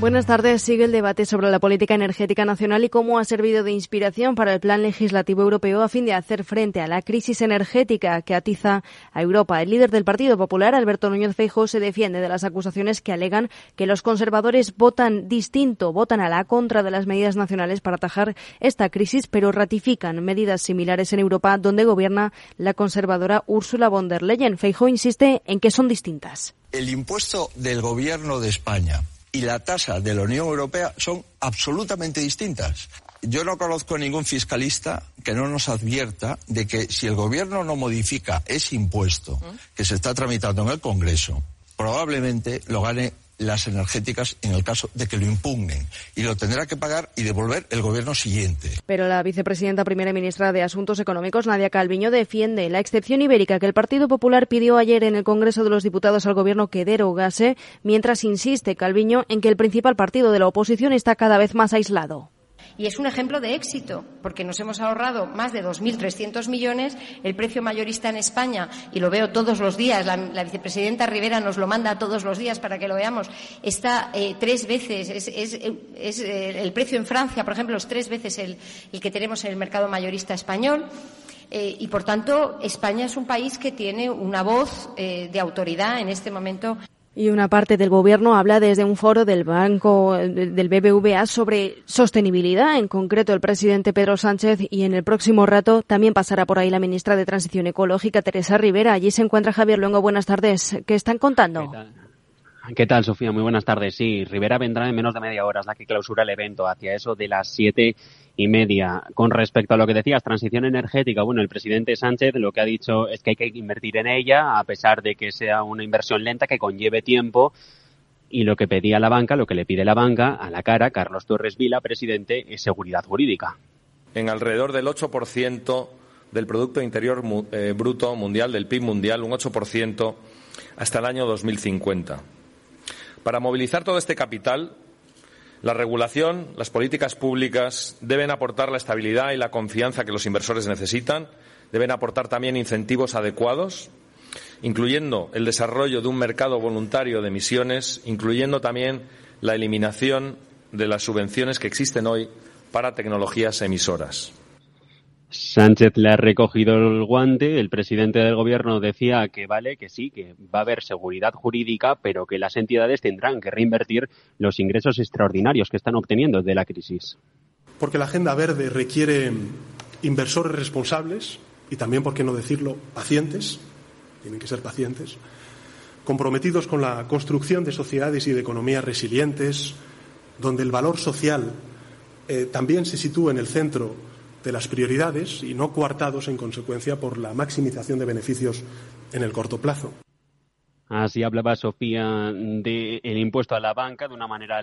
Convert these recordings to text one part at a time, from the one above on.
Buenas tardes. Sigue el debate sobre la política energética nacional y cómo ha servido de inspiración para el plan legislativo europeo a fin de hacer frente a la crisis energética que atiza a Europa. El líder del Partido Popular, Alberto Núñez Feijóo, se defiende de las acusaciones que alegan que los conservadores votan distinto, votan a la contra de las medidas nacionales para atajar esta crisis, pero ratifican medidas similares en Europa donde gobierna la conservadora Ursula von der Leyen. Feijóo insiste en que son distintas. El impuesto del gobierno de España y la tasa de la Unión Europea son absolutamente distintas. Yo no conozco ningún fiscalista que no nos advierta de que si el gobierno no modifica ese impuesto que se está tramitando en el Congreso, probablemente lo gane las energéticas en el caso de que lo impugnen y lo tendrá que pagar y devolver el gobierno siguiente. Pero la vicepresidenta primera ministra de Asuntos Económicos, Nadia Calviño, defiende la excepción ibérica que el Partido Popular pidió ayer en el Congreso de los Diputados al gobierno que derogase, mientras insiste Calviño en que el principal partido de la oposición está cada vez más aislado. Y es un ejemplo de éxito, porque nos hemos ahorrado más de 2.300 millones. El precio mayorista en España, y lo veo todos los días, la, vicepresidenta Rivera nos lo manda todos los días para que lo veamos, está eh, tres veces, es, eh, el precio en Francia, por ejemplo, es tres veces el, que tenemos en el mercado mayorista español. Eh, y, por tanto, España es un país que tiene una voz de autoridad en este momento. Y una parte del gobierno habla desde un foro del banco del BBVA sobre sostenibilidad, en concreto el presidente Pedro Sánchez y en el próximo rato también pasará por ahí la ministra de Transición Ecológica Teresa Rivera. Allí se encuentra Javier Luengo. Buenas tardes. ¿Qué están contando? ¿Qué tal? Sofía? Muy buenas tardes. Sí, Rivera vendrá en menos de media hora, es la que clausura el evento, hacia eso de las siete y media. Con respecto a lo que decías, transición energética, bueno, el presidente Sánchez lo que ha dicho es que hay que invertir en ella, a pesar de que sea una inversión lenta que conlleve tiempo. Y lo que pedía la banca, lo que le pide la banca a la cara, Carlos Torres Vila, presidente, es seguridad jurídica. En alrededor del 8% del Producto Interior eh, Bruto Mundial, del PIB mundial, un 8% hasta el año 2050. Para movilizar todo este capital, la regulación, las políticas públicas deben aportar la estabilidad y la confianza que los inversores necesitan, deben aportar también incentivos adecuados, incluyendo el desarrollo de un mercado voluntario de emisiones, incluyendo también la eliminación de las subvenciones que existen hoy para tecnologías emisoras. Sánchez le ha recogido el guante. El presidente del gobierno decía que vale, que sí, que va a haber seguridad jurídica, pero que las entidades tendrán que reinvertir los ingresos extraordinarios que están obteniendo de la crisis. Porque la agenda verde requiere inversores responsables y también, por qué no decirlo, pacientes. Tienen que ser pacientes. Comprometidos con la construcción de sociedades y de economías resilientes, donde el valor social eh, también se sitúa en el centro de las prioridades y no coartados en consecuencia por la maximización de beneficios en el corto plazo. Así hablaba Sofía del impuesto a la banca de una manera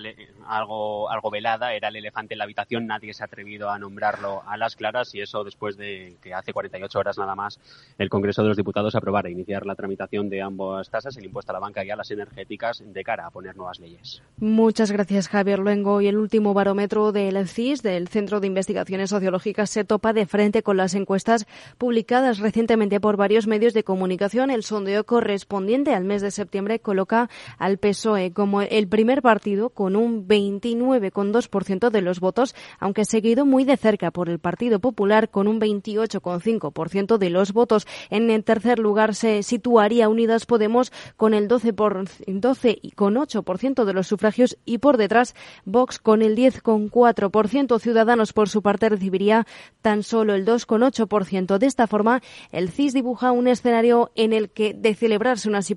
algo, algo velada. Era el elefante en la habitación. Nadie se ha atrevido a nombrarlo a las claras y eso después de que hace 48 horas nada más el Congreso de los Diputados aprobara iniciar la tramitación de ambas tasas, el impuesto a la banca y a las energéticas, de cara a poner nuevas leyes. Muchas gracias, Javier Luengo. Y el último barómetro del CIS, del Centro de Investigaciones Sociológicas, se topa de frente con las encuestas publicadas recientemente por varios medios de comunicación. El sondeo correspondiente al mes de septiembre coloca al PSOE como el primer partido con un 29,2% de los votos, aunque seguido muy de cerca por el Partido Popular con un 28,5% de los votos. En el tercer lugar se situaría Unidas Podemos con el 12,8% de los sufragios y por detrás Vox con el 10,4%. Ciudadanos por su parte recibiría tan solo el 2,8%. De esta forma, el CIS dibuja un escenario en el que de celebrarse unas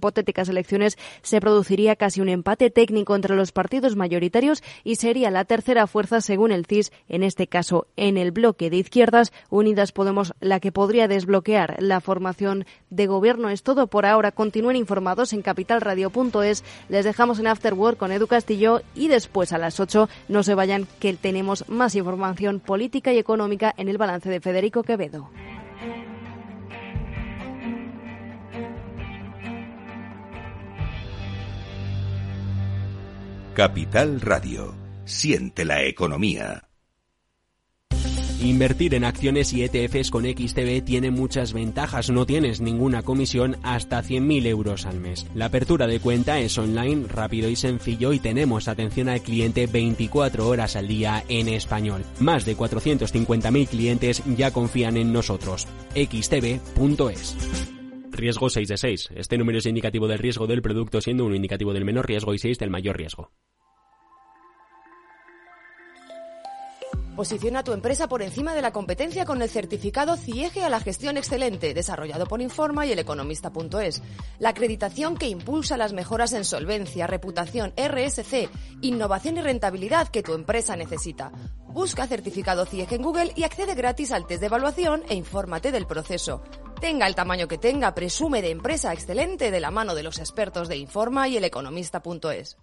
elecciones se produciría casi un empate técnico entre los partidos mayoritarios y sería la tercera fuerza, según el CIS, en este caso en el bloque de izquierdas, Unidas Podemos, la que podría desbloquear la formación de gobierno. Es todo por ahora. Continúen informados en capitalradio.es. Les dejamos en After Work con Edu Castillo y después a las 8 no se vayan que tenemos más información política y económica en el balance de Federico Quevedo. Capital Radio. Siente la economía. Invertir en acciones y ETFs con XTB tiene muchas ventajas. No tienes ninguna comisión hasta 100.000 euros al mes. La apertura de cuenta es online, rápido y sencillo y tenemos atención al cliente 24 horas al día en español. Más de 450.000 clientes ya confían en nosotros. xtb.es. Riesgo 6 de 6. Este número es indicativo del riesgo del producto siendo un indicativo del menor riesgo y 6 del mayor riesgo. Posiciona tu empresa por encima de la competencia con el certificado CIEGE a la gestión excelente, desarrollado por Informa y el economista.es. La acreditación que impulsa las mejoras en solvencia, reputación, RSC, innovación y rentabilidad que tu empresa necesita. Busca certificado CIEGE en Google y accede gratis al test de evaluación e infórmate del proceso. Tenga el tamaño que tenga, presume de empresa excelente de la mano de los expertos de Informa y el economista.es.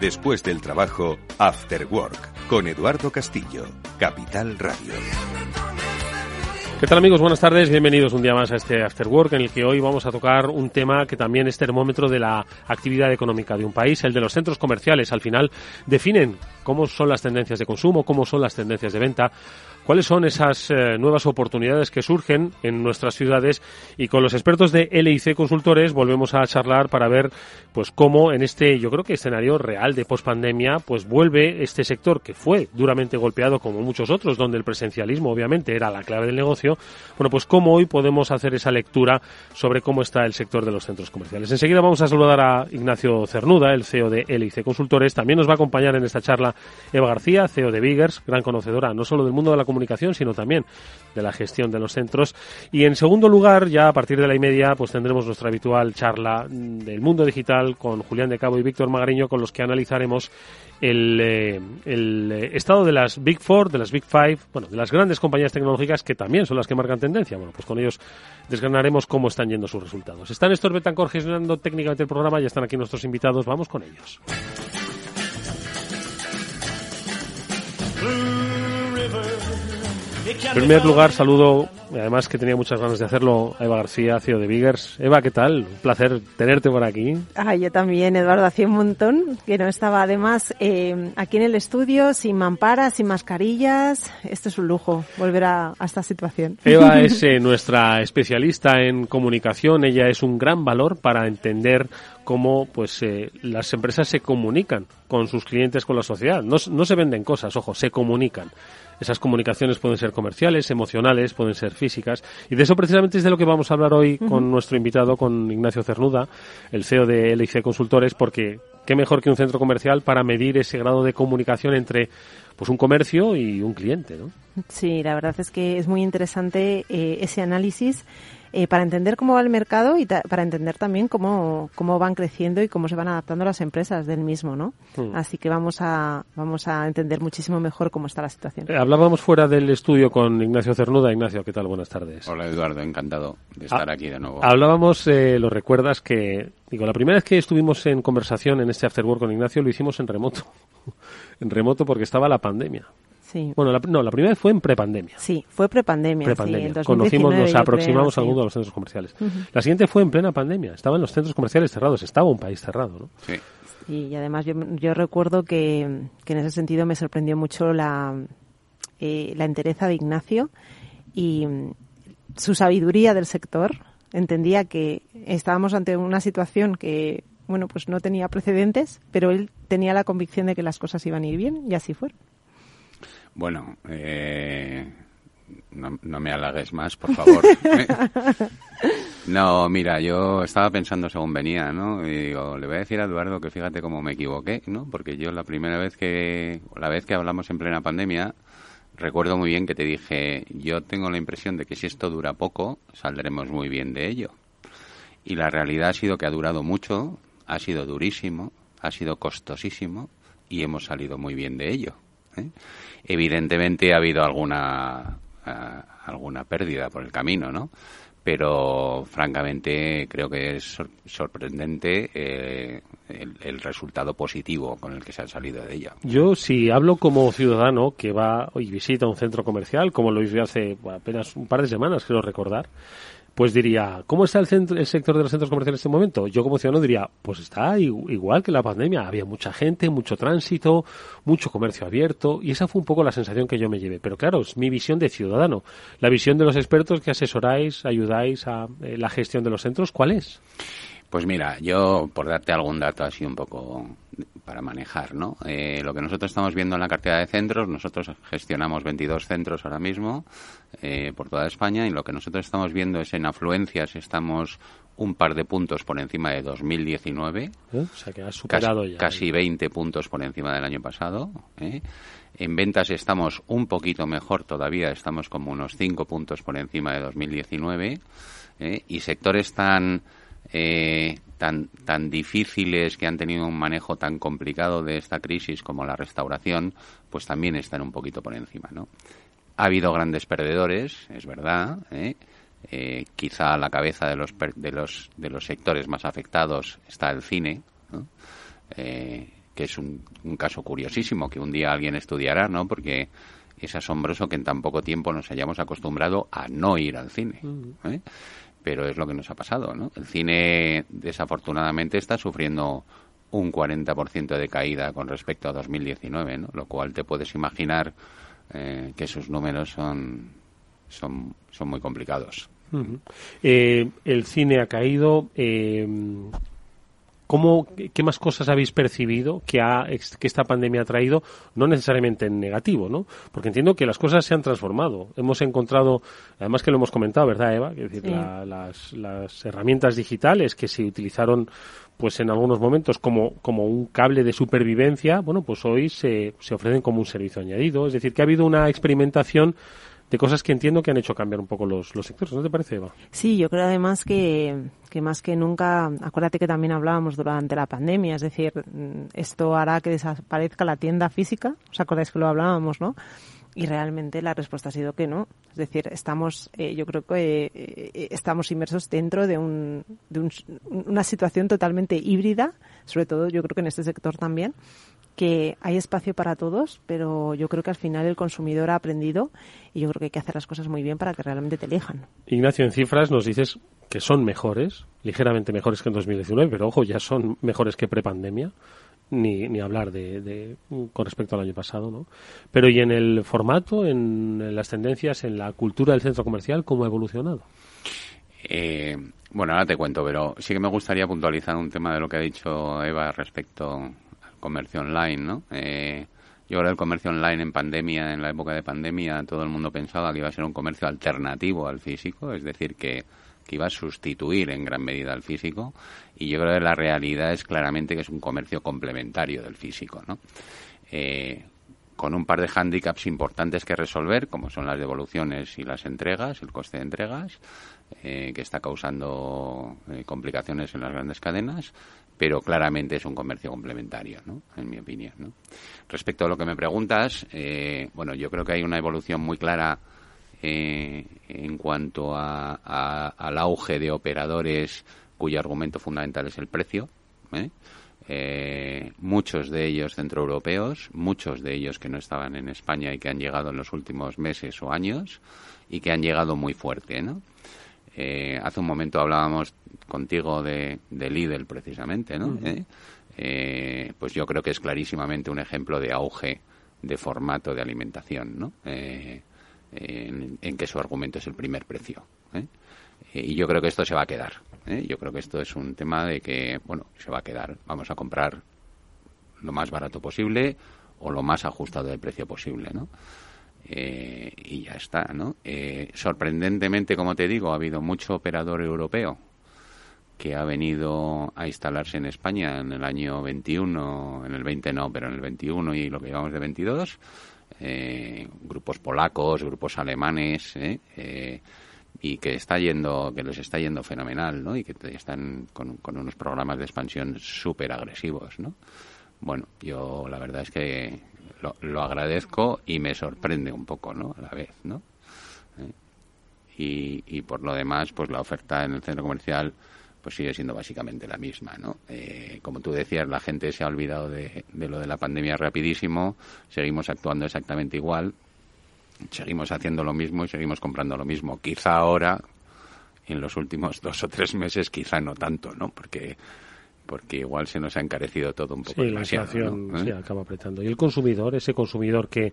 Después del trabajo, After Work, con Eduardo Castillo, Capital Radio. ¿Qué tal amigos? Buenas tardes, bienvenidos un día más a este After Work en el que hoy vamos a tocar un tema que también es termómetro de la actividad económica de un país, el de los centros comerciales. Al final definen cómo son las tendencias de consumo, cómo son las tendencias de venta cuáles son esas eh, nuevas oportunidades que surgen en nuestras ciudades y con los expertos de LIC Consultores volvemos a charlar para ver pues cómo en este yo creo que escenario real de pospandemia pues vuelve este sector que fue duramente golpeado como muchos otros donde el presencialismo obviamente era la clave del negocio. Bueno pues cómo hoy podemos hacer esa lectura sobre cómo está el sector de los centros comerciales. Enseguida vamos a saludar a Ignacio Cernuda el CEO de LIC Consultores. También nos va a acompañar en esta charla Eva García CEO de Biggers gran conocedora no solo del mundo de la comunicación, sino también de la gestión de los centros. Y en segundo lugar, ya a partir de la y media, pues tendremos nuestra habitual charla del mundo digital con Julián de Cabo y Víctor Magariño, con los que analizaremos el, eh, eh, estado de las Big Four, de las Big Five, bueno, de las grandes compañías tecnológicas que también son las que marcan tendencia. Bueno, pues con ellos desgranaremos cómo están yendo sus resultados. Están Néstor Betancor gestionando técnicamente el programa, ya están aquí nuestros invitados, vamos con ellos. En primer lugar, saludo, además que tenía muchas ganas de hacerlo, a Eva García, CEO de Biggers. Eva, ¿qué tal? Un placer tenerte por aquí. Ah, yo también, Eduardo, hacía un montón que no estaba además eh, aquí en el estudio, sin mamparas, sin mascarillas. Esto es un lujo, volver a, esta situación. Eva es eh, nuestra especialista en comunicación, ella es un gran valor para entender cómo pues eh, las empresas se comunican con sus clientes, con la sociedad. No, no se venden cosas, ojo, se comunican. Esas comunicaciones pueden ser comerciales, emocionales, pueden ser físicas. Y de eso precisamente es de lo que vamos a hablar hoy con nuestro invitado, con Ignacio Cernuda, el CEO de LIC Consultores, porque qué mejor que un centro comercial para medir ese grado de comunicación entre pues un comercio y un cliente, ¿no? Sí, la verdad es que es muy interesante eh, ese análisis eh, para entender cómo va el mercado y para entender también cómo, cómo van creciendo y cómo se van adaptando las empresas del mismo, ¿no? Hmm. Así que vamos a, vamos a entender muchísimo mejor cómo está la situación. Eh, hablábamos fuera del estudio con Ignacio Cernuda. Ignacio, ¿qué tal? Buenas tardes. Hola Eduardo, encantado de estar aquí de nuevo. Hablábamos, eh, lo recuerdas, que Digo, la primera vez que estuvimos en conversación en este After Work con Ignacio lo hicimos en remoto. en remoto porque estaba la pandemia. Bueno, no, la primera vez fue en prepandemia. Sí, fue prepandemia. Prepandemia. Conocimos, nos aproximamos al mundo de los centros comerciales. La siguiente fue en plena pandemia. Estaban los centros comerciales cerrados. Estaba un país cerrado, ¿no? Sí. Y además yo, yo recuerdo que, que, en ese sentido me sorprendió mucho la, eh, la entereza de Ignacio y mm, su sabiduría del sector. Entendía que estábamos ante una situación que bueno, pues no tenía precedentes, pero él tenía la convicción de que las cosas iban a ir bien y así fueron. Bueno, eh, no, me halagues más, por favor. no, mira, yo estaba pensando según venía, ¿no? Y digo, le voy a decir a Eduardo que fíjate cómo me equivoqué, ¿no? Porque yo la primera vez que, la vez que hablamos en plena pandemia, recuerdo muy bien que te dije, yo tengo la impresión de que si esto dura poco, saldremos muy bien de ello. Y la realidad ha sido que ha durado mucho, ha sido durísimo, ha sido costosísimo y hemos salido muy bien de ello. ¿Eh? Evidentemente ha habido alguna, eh, alguna pérdida por el camino, ¿no? Pero francamente creo que es sorprendente eh, el, resultado positivo con el que se ha salido de ella. Yo, si hablo como ciudadano que va y visita un centro comercial, como lo hice hace apenas un par de semanas, quiero recordar, pues diría, ¿cómo está el, el sector de los centros comerciales en este momento? Yo como ciudadano diría, pues está igual que la pandemia. Había mucha gente, mucho tránsito, mucho comercio abierto y esa fue un poco la sensación que yo me llevé. Pero claro, es mi visión de ciudadano. La visión de los expertos que asesoráis, ayudáis a eh, la gestión de los centros, ¿cuál es? Pues mira, yo por darte algún dato así un poco para manejar, ¿no? Eh, lo que nosotros estamos viendo en la cartera de centros, nosotros gestionamos 22 centros ahora mismo eh, por toda España y lo que nosotros estamos viendo es en afluencias estamos un par de puntos por encima de 2019. ¿Eh? O sea que ha superado casi, ya. Casi 20 puntos por encima del año pasado. En ventas estamos un poquito mejor todavía, estamos como unos 5 puntos por encima de 2019. Y sectores tan eh, tan, tan difíciles, que han tenido un manejo tan complicado de esta crisis como la restauración, pues también están un poquito por encima, ¿no? Ha habido grandes perdedores, es verdad, ¿eh? Eh, quizá a la cabeza de los, de, los, de los sectores más afectados está el cine, que es un, un, caso curiosísimo que un día alguien estudiará, ¿no? Porque es asombroso que en tan poco tiempo nos hayamos acostumbrado a no ir al cine pero es lo que nos ha pasado, ¿no? El cine, desafortunadamente, está sufriendo un 40% de caída con respecto a 2019, ¿no? Lo cual te puedes imaginar eh, que sus números son, son, son muy complicados. eh, el cine ha caído. Eh, ¿Cómo, ¿Qué más cosas habéis percibido que, ha, que esta pandemia ha traído? No necesariamente en negativo, ¿no? Porque entiendo que las cosas se han transformado. Hemos encontrado, además que lo hemos comentado, ¿verdad, Eva? Es decir, sí. la, las, las herramientas digitales que se utilizaron pues en algunos momentos como, como un cable de supervivencia, bueno, pues hoy se, se ofrecen como un servicio añadido. Es decir, que ha habido una experimentación de cosas que entiendo que han hecho cambiar un poco los, los sectores, ¿no te parece, Eva? Sí, yo creo además que, que más que nunca, acuérdate que también hablábamos durante la pandemia, es decir, esto hará que desaparezca la tienda física, ¿os acordáis que lo hablábamos, no? y realmente la respuesta ha sido que no. Es decir, estamos, eh, yo creo que eh, estamos inmersos dentro de, un, de un, una situación totalmente híbrida, sobre todo yo creo que en este sector también, que hay espacio para todos, pero yo creo que al final el consumidor ha aprendido y yo creo que hay que hacer las cosas muy bien para que realmente te elijan. Ignacio, en cifras nos dices que son mejores, ligeramente mejores que en 2019, pero ojo, ya son mejores que prepandemia. Ni, ni hablar de, de, con respecto al año pasado, ¿no? Pero y en el formato, en las tendencias, en la cultura del centro comercial, ¿cómo ha evolucionado? Eh, bueno, ahora te cuento, pero sí que me gustaría puntualizar un tema de lo que ha dicho Eva respecto comercio online, ¿no? Eh, yo creo que el comercio online en pandemia, en la época de pandemia, todo el mundo pensaba que iba a ser un comercio alternativo al físico, es decir, que, que iba a sustituir en gran medida al físico, y yo creo que la realidad es claramente que es un comercio complementario del físico, ¿no? Eh, con un par de hándicaps importantes que resolver, como son las devoluciones y las entregas, el coste de entregas, eh, que está causando eh, complicaciones en las grandes cadenas, pero claramente es un comercio complementario, ¿no? en mi opinión. Respecto a lo que me preguntas, eh, bueno, yo creo que hay una evolución muy clara eh, en cuanto a, al auge de operadores cuyo argumento fundamental es el precio. Eh, muchos de ellos centroeuropeos, muchos de ellos que no estaban en España y que han llegado en los últimos meses o años y que han llegado muy fuerte, ¿no? Eh, hace un momento hablábamos contigo de, de Lidl, precisamente, ¿no? Uh -huh. ¿Eh? Eh, pues yo creo que es clarísimamente un ejemplo de auge de formato de alimentación, ¿no? En, en, que su argumento es el primer precio. y yo creo que esto se va a quedar. Yo creo que esto es un tema de que, bueno, se va a quedar. Vamos a comprar lo más barato posible o lo más ajustado de precio posible, ¿no? Eh, y ya está, ¿no? Eh, sorprendentemente, como te digo, ha habido mucho operador europeo que ha venido a instalarse en España en el año 21, en el 20 no, pero en el 21 y lo que llevamos de 22, eh, grupos polacos, grupos alemanes, ¿eh? Y que está yendo, que les está yendo fenomenal, ¿no? Y que están con, con unos programas de expansión súper agresivos, ¿no? Bueno, yo la verdad es que lo, lo, agradezco y me sorprende un poco, ¿no? A la vez, ¿no? ¿Eh? Y, y, por lo demás, pues la oferta en el centro comercial pues sigue siendo básicamente la misma, ¿no? Eh, como tú decías, la gente se ha olvidado de, de lo de la pandemia rapidísimo, seguimos actuando exactamente igual, seguimos haciendo lo mismo y seguimos comprando lo mismo. Quizá ahora en los últimos dos o tres meses quizá no tanto, ¿no? Porque porque igual se nos ha encarecido todo un poco sí, la inflación ¿Eh? acaba apretando. Y el consumidor, ese consumidor que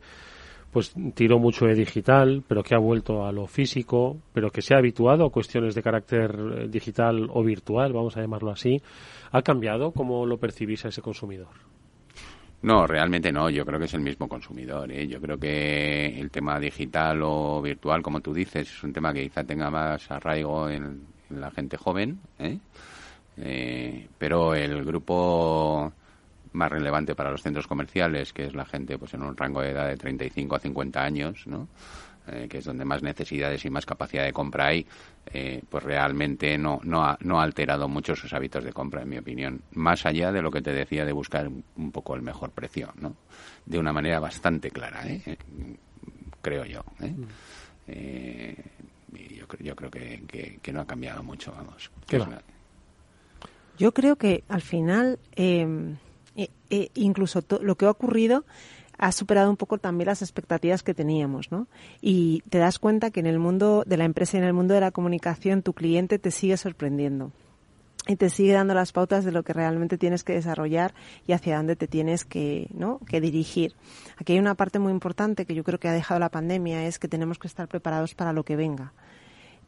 pues tiró mucho de digital, pero que ha vuelto a lo físico, pero que se ha habituado a cuestiones de carácter eh, digital o virtual, vamos a llamarlo así, ¿ha cambiado cómo lo percibís a ese consumidor? No, realmente no. Yo creo que es el mismo consumidor. ¿eh? Yo creo que el tema digital o virtual, como tú dices, es un tema que quizá tenga más arraigo en, la gente joven. ¿eh? Eh, pero el grupo más relevante para los centros comerciales, que es la gente pues en un rango de edad de 35 a 50 años, ¿no? Eh, que es donde más necesidades y más capacidad de compra hay, eh, pues realmente no, no, ha, no ha alterado mucho sus hábitos de compra, en mi opinión. Más allá de lo que te decía de buscar un poco el mejor precio, ¿no? De una manera bastante clara, ¿eh? creo yo. ¿eh? Mm. Eh, yo, yo creo que, que, no ha cambiado mucho, vamos. Yo creo que al final, eh, eh, incluso lo que ha ocurrido ha superado un poco también las expectativas que teníamos, ¿no? Y te das cuenta que en el mundo de la empresa y en el mundo de la comunicación tu cliente te sigue sorprendiendo y te sigue dando las pautas de lo que realmente tienes que desarrollar y hacia dónde te tienes que, ¿no? que dirigir. Aquí hay una parte muy importante que yo creo que ha dejado la pandemia, es que tenemos que estar preparados para lo que venga.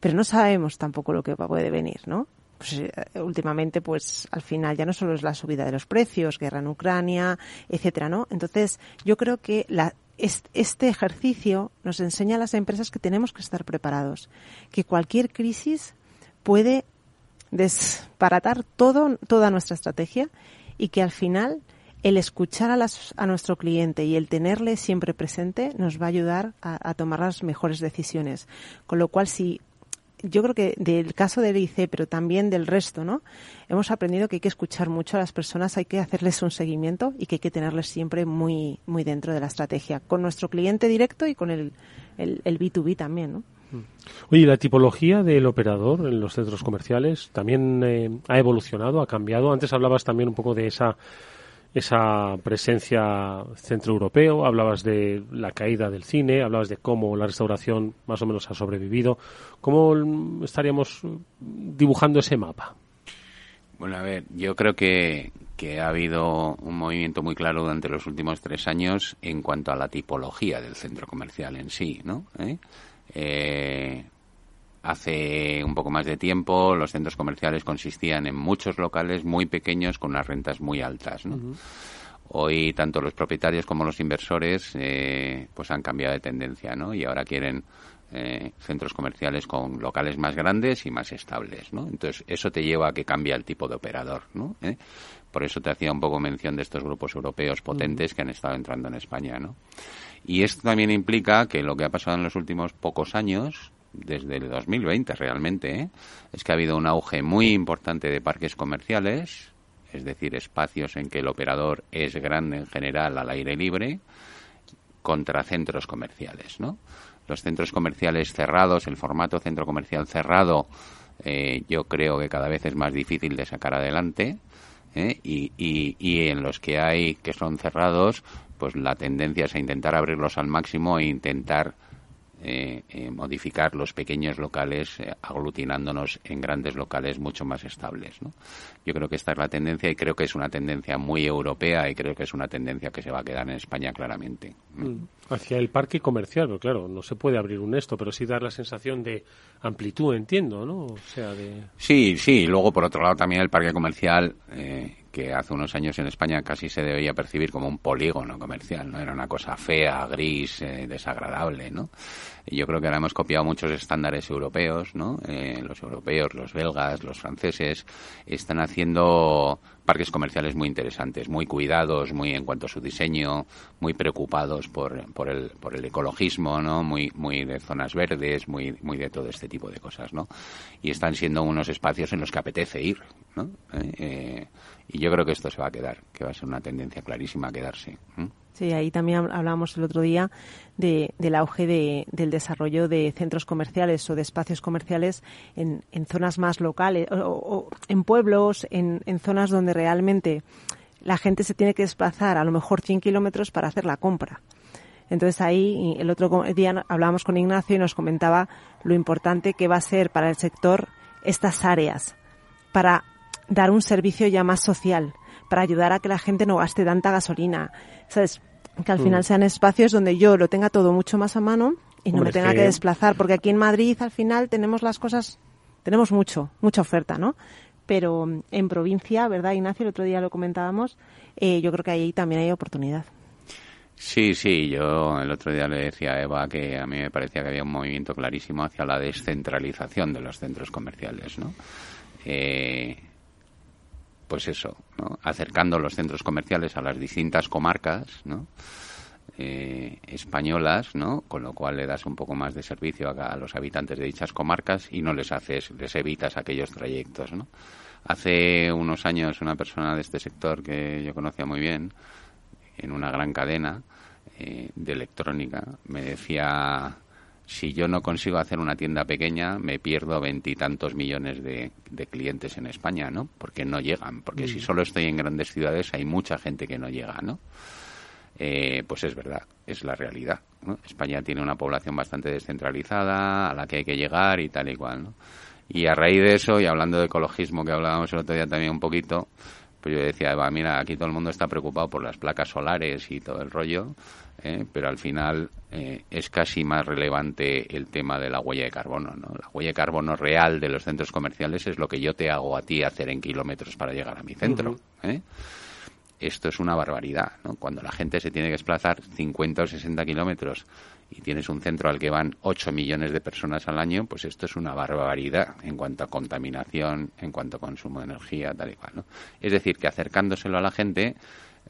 Pero no sabemos tampoco lo que puede venir, ¿no? Pues, eh, últimamente, pues al final ya no solo es la subida de los precios, guerra en Ucrania, etcétera, ¿no? Entonces, yo creo que la, este ejercicio nos enseña a las empresas que tenemos que estar preparados, que cualquier crisis puede desparatar todo, toda nuestra estrategia y que al final el escuchar a, las, a nuestro cliente y el tenerle siempre presente nos va a ayudar a, a tomar las mejores decisiones. Con lo cual, si yo creo que del caso del IC, pero también del resto, ¿no? Hemos aprendido que hay que escuchar mucho a las personas, hay que hacerles un seguimiento y que hay que tenerles siempre muy, muy dentro de la estrategia, con nuestro cliente directo y con el, el, el B2B también, ¿no? Mm. Oye, ¿la tipología del operador en los centros comerciales también eh, ha evolucionado, ha cambiado? Antes hablabas también un poco de esa esa presencia centroeuropeo, hablabas de la caída del cine, hablabas de cómo la restauración más o menos ha sobrevivido. ¿Cómo estaríamos dibujando ese mapa? Bueno, a ver, yo creo que, que ha habido un movimiento muy claro durante los últimos tres años en cuanto a la tipología del centro comercial en sí, ¿no? ¿Eh? eh Hace un poco más de tiempo los centros comerciales consistían en muchos locales muy pequeños con unas rentas muy altas. Hoy tanto los propietarios como los inversores eh, pues han cambiado de tendencia ¿no? y ahora quieren eh, centros comerciales con locales más grandes y más estables. ¿no? Entonces eso te lleva a que cambie el tipo de operador. ¿no? ¿Eh? Por eso te hacía un poco mención de estos grupos europeos potentes que han estado entrando en España. ¿no? Y esto también implica que lo que ha pasado en los últimos pocos años desde el 2020 realmente, ¿eh? es que ha habido un auge muy importante de parques comerciales, es decir, espacios en que el operador es grande en general al aire libre, contra centros comerciales, ¿no? Los centros comerciales cerrados, el formato centro comercial cerrado, eh, yo creo que cada vez es más difícil de sacar adelante. ¿eh? Y, y, y en los que hay que son cerrados, pues la tendencia es a intentar abrirlos al máximo e intentar eh, eh, modificar los pequeños locales eh, aglutinándonos en grandes locales mucho más estables. ¿no? Yo creo que esta es la tendencia y creo que es una tendencia muy europea y creo que es una tendencia que se va a quedar en España claramente. Mm. Hacia el parque comercial, claro, no se puede abrir un esto, pero sí dar la sensación de amplitud, entiendo, ¿no? O sea, de... Sí, sí. Luego, por otro lado, también el parque comercial que hace unos años en España casi se debía percibir como un polígono comercial, ¿no? Era una cosa fea, gris, eh, desagradable, ¿no? Y yo creo que ahora hemos copiado muchos estándares europeos, ¿no? Eh, los europeos, los belgas, los franceses están haciendo parques comerciales muy interesantes, muy cuidados, muy en cuanto a su diseño, muy preocupados por, por, el, por el ecologismo, ¿no? Muy, muy de zonas verdes, muy, muy de todo este tipo de cosas, ¿no? Y están siendo unos espacios en los que apetece ir, ¿no? Eh, eh, y yo creo que esto se va a quedar, que va a ser una tendencia clarísima a quedarse. Sí, ahí también hablábamos el otro día de, del auge de, del desarrollo de centros comerciales o de espacios comerciales en, en zonas más locales o, en pueblos, en, en, zonas donde realmente la gente se tiene que desplazar a lo mejor 100 kilómetros para hacer la compra. Entonces ahí el otro día hablábamos con Ignacio y nos comentaba lo importante que va a ser para el sector estas áreas para dar un servicio ya más social, para ayudar a que la gente no gaste tanta gasolina. ¿Sabes? Que al final Mm. sean espacios donde yo lo tenga todo mucho más a mano y no me tenga que- que desplazar, porque aquí en Madrid al final tenemos las cosas, tenemos mucho, mucha oferta, ¿no? Pero mm, en provincia, ¿verdad, Ignacio? El otro día lo comentábamos, eh, yo creo que ahí también hay oportunidad. Sí, sí, yo el otro día le decía a Eva que a mí me parecía que había un movimiento clarísimo hacia la descentralización de los centros comerciales, ¿no? Eh, pues eso, ¿no? Acercando los centros comerciales a las distintas comarcas, ¿no? Eh, españolas, ¿no? Con lo cual le das un poco más de servicio a, a los habitantes de dichas comarcas y no les haces, les evitas aquellos trayectos, ¿no? Hace unos años una persona de este sector que yo conocía muy bien, en una gran cadena eh, de electrónica, me decía, si yo no consigo hacer una tienda pequeña, me pierdo veintitantos millones de, de clientes en España, ¿no? Porque no llegan, porque si Mm. solo estoy en grandes ciudades hay mucha gente que no llega, ¿no? Eh, pues es verdad, es la realidad. ¿no? España tiene una población bastante descentralizada, a la que hay que llegar y tal y cual. ¿no? Y a raíz de eso, y hablando de ecologismo, que hablábamos el otro día también un poquito, pues yo decía, Eva, mira, aquí todo el mundo está preocupado por las placas solares y todo el rollo, ¿eh? pero al final eh, es casi más relevante el tema de la huella de carbono. ¿no? La huella de carbono real de los centros comerciales es lo que yo te hago a ti hacer en kilómetros para llegar a mi centro. ¿eh? esto es una barbaridad, ¿no? Cuando la gente se tiene que desplazar 50 o 60 kilómetros y tienes un centro al que van 8 millones de personas al año, pues esto es una barbaridad en cuanto a contaminación, en cuanto a consumo de energía, tal y cual, ¿no? Es decir, que acercándoselo a la gente,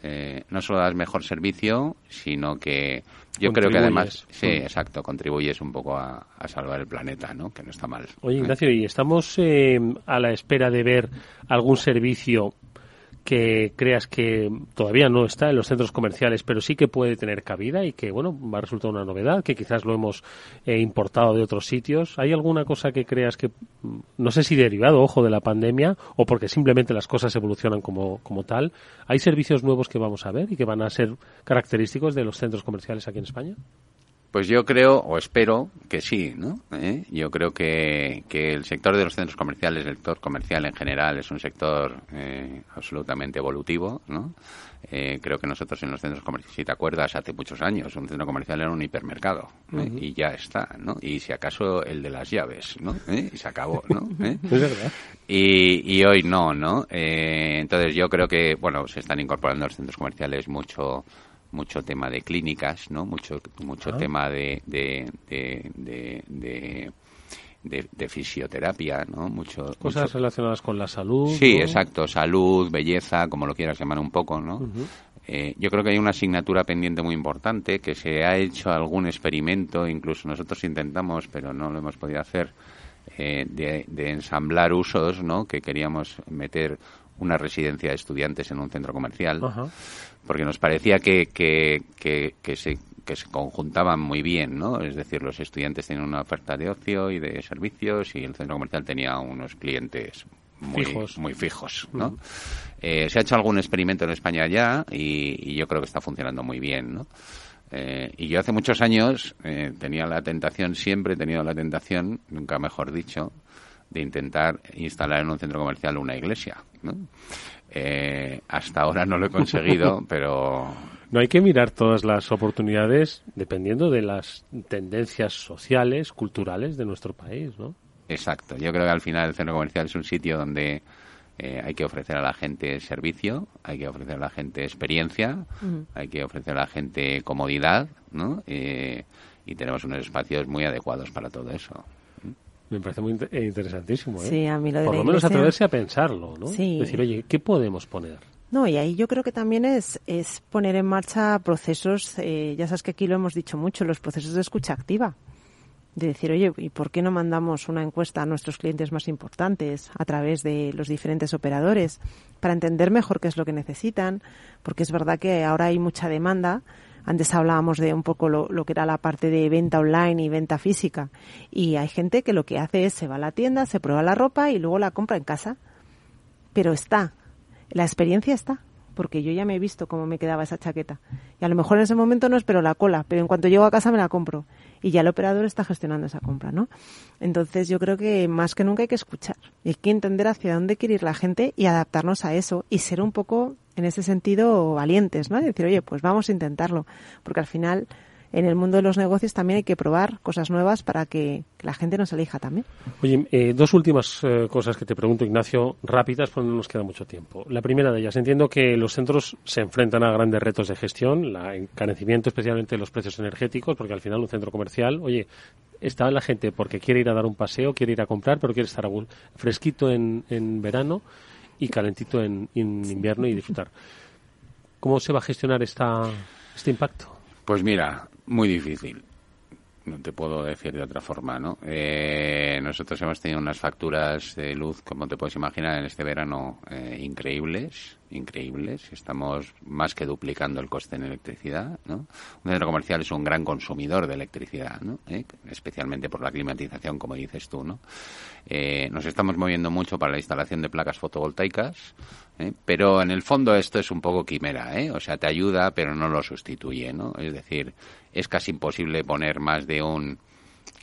eh, no solo das mejor servicio, sino que yo creo que además, sí, Mm. exacto, contribuyes un poco a, a salvar el planeta, ¿no? Que no está mal. Oye, ¿eh? Ignacio, ¿y estamos eh, a la espera de ver algún servicio que creas que todavía no está en los centros comerciales, pero sí que puede tener cabida y que, bueno, va a resultar una novedad, que quizás lo hemos eh, importado de otros sitios? ¿Hay alguna cosa que creas que, mm, no sé si derivado, ojo, de la pandemia o porque simplemente las cosas evolucionan como, como tal? ¿Hay servicios nuevos que vamos a ver y que van a ser característicos de los centros comerciales aquí en España? Pues yo creo, o espero, que sí, ¿no? ¿Eh? Yo creo que, que el sector de los centros comerciales, el sector comercial en general, es un sector eh, absolutamente evolutivo, ¿no? Eh, creo que nosotros en los centros comerciales, si te acuerdas, hace muchos años, un centro comercial era un hipermercado. Ujú. y ya está, ¿no? Y si acaso el de las llaves, ¿no? ¿Eh? Y se acabó, ¿no? ¿Eh? Es verdad. Y, y hoy no, ¿no? Eh, entonces yo creo que, bueno, se están incorporando los centros comerciales mucho mucho tema de clínicas, ¿no? Mucho mucho Ah. tema de de, de, de, de- de- de fisioterapia, ¿no? Mucho, Cosas mucho- relacionadas con la salud. Sí, ¿no? exacto. Salud, belleza, como lo quieras llamar un poco, ¿no? Eh, yo creo que hay una asignatura pendiente muy importante, que se ha hecho algún experimento, incluso nosotros intentamos, pero no lo hemos podido hacer, eh, de, de ensamblar usos, ¿no? Que queríamos meter una residencia de estudiantes en un centro comercial. Porque nos parecía que, que, que, que se que se conjuntaban muy bien, ¿no? Es decir, los estudiantes tenían una oferta de ocio y de servicios y el centro comercial tenía unos clientes muy Fijos. muy fijos, ¿no? Eh, se ha hecho algún experimento en España ya y, y yo creo que está funcionando muy bien, ¿no? Eh, y yo hace muchos años eh, tenía la tentación, siempre he tenido la tentación, nunca mejor dicho, de intentar instalar en un centro comercial una iglesia, ¿no? Eh, hasta ahora no lo he conseguido, pero No hay que mirar todas las oportunidades dependiendo de las tendencias sociales, culturales de nuestro país, ¿no? Exacto. Yo creo que al final el centro comercial es un sitio donde eh, hay que ofrecer a la gente servicio, hay que ofrecer a la gente experiencia, hay que ofrecer a la gente comodidad, ¿no? Eh, y tenemos unos espacios muy adecuados para todo eso. Me parece muy eh, interesantísimo, ¿eh? Sí, a mí lo de Por lo menos iglesia- atreverse a pensarlo, ¿no? Sí. Decir, oye, ¿qué podemos poner? No, y ahí yo creo que también es, es poner en marcha procesos, eh, ya sabes que aquí lo hemos dicho mucho, los procesos de escucha activa. De decir, oye, ¿y por qué no mandamos una encuesta a nuestros clientes más importantes a través de los diferentes operadores para entender mejor qué es lo que necesitan? Porque es verdad que ahora hay mucha demanda. Antes hablábamos de un poco lo, que era la parte de venta online y venta física. Y hay gente que lo que hace es se va a la tienda, se prueba la ropa y luego la compra en casa. Pero está, la experiencia está. porque yo ya me he visto cómo me quedaba esa chaqueta. Y a lo mejor en ese momento no espero la cola, pero en cuanto llego a casa me la compro. Y ya el operador está gestionando esa compra, ¿no? Entonces yo creo que más que nunca hay que escuchar. Y hay que entender hacia dónde quiere ir la gente y adaptarnos a eso y ser un poco, en ese sentido, valientes, ¿no? Y decir, oye, pues vamos a intentarlo. Porque al final en el mundo de los negocios también hay que probar cosas nuevas para que, la gente nos elija también. Oye, eh, dos últimas eh, cosas que te pregunto, Ignacio, rápidas, porque no nos queda mucho tiempo. La primera de ellas, entiendo que los centros se enfrentan a grandes retos de gestión, el encarecimiento especialmente de los precios energéticos, porque al final un centro comercial, oye, está la gente porque quiere ir a dar un paseo, quiere ir a comprar, pero quiere estar fresquito en verano y calentito en, en invierno y disfrutar. ¿Cómo se va a gestionar esta, este impacto? Pues mira, muy difícil. No te puedo decir de otra forma, ¿no? Eh, nosotros hemos tenido unas facturas de luz, como te puedes imaginar, en este verano eh, increíbles, increíbles. Estamos más que duplicando el coste en electricidad, ¿no? Un centro comercial es un gran consumidor de electricidad, ¿no? ¿Eh? Especialmente por la climatización, como dices tú, ¿no? nos estamos moviendo mucho para la instalación de placas fotovoltaicas, pero en el fondo esto es un poco quimera, ¿eh? O sea, te ayuda, pero no lo sustituye, ¿no? Es decir, es casi imposible poner más de un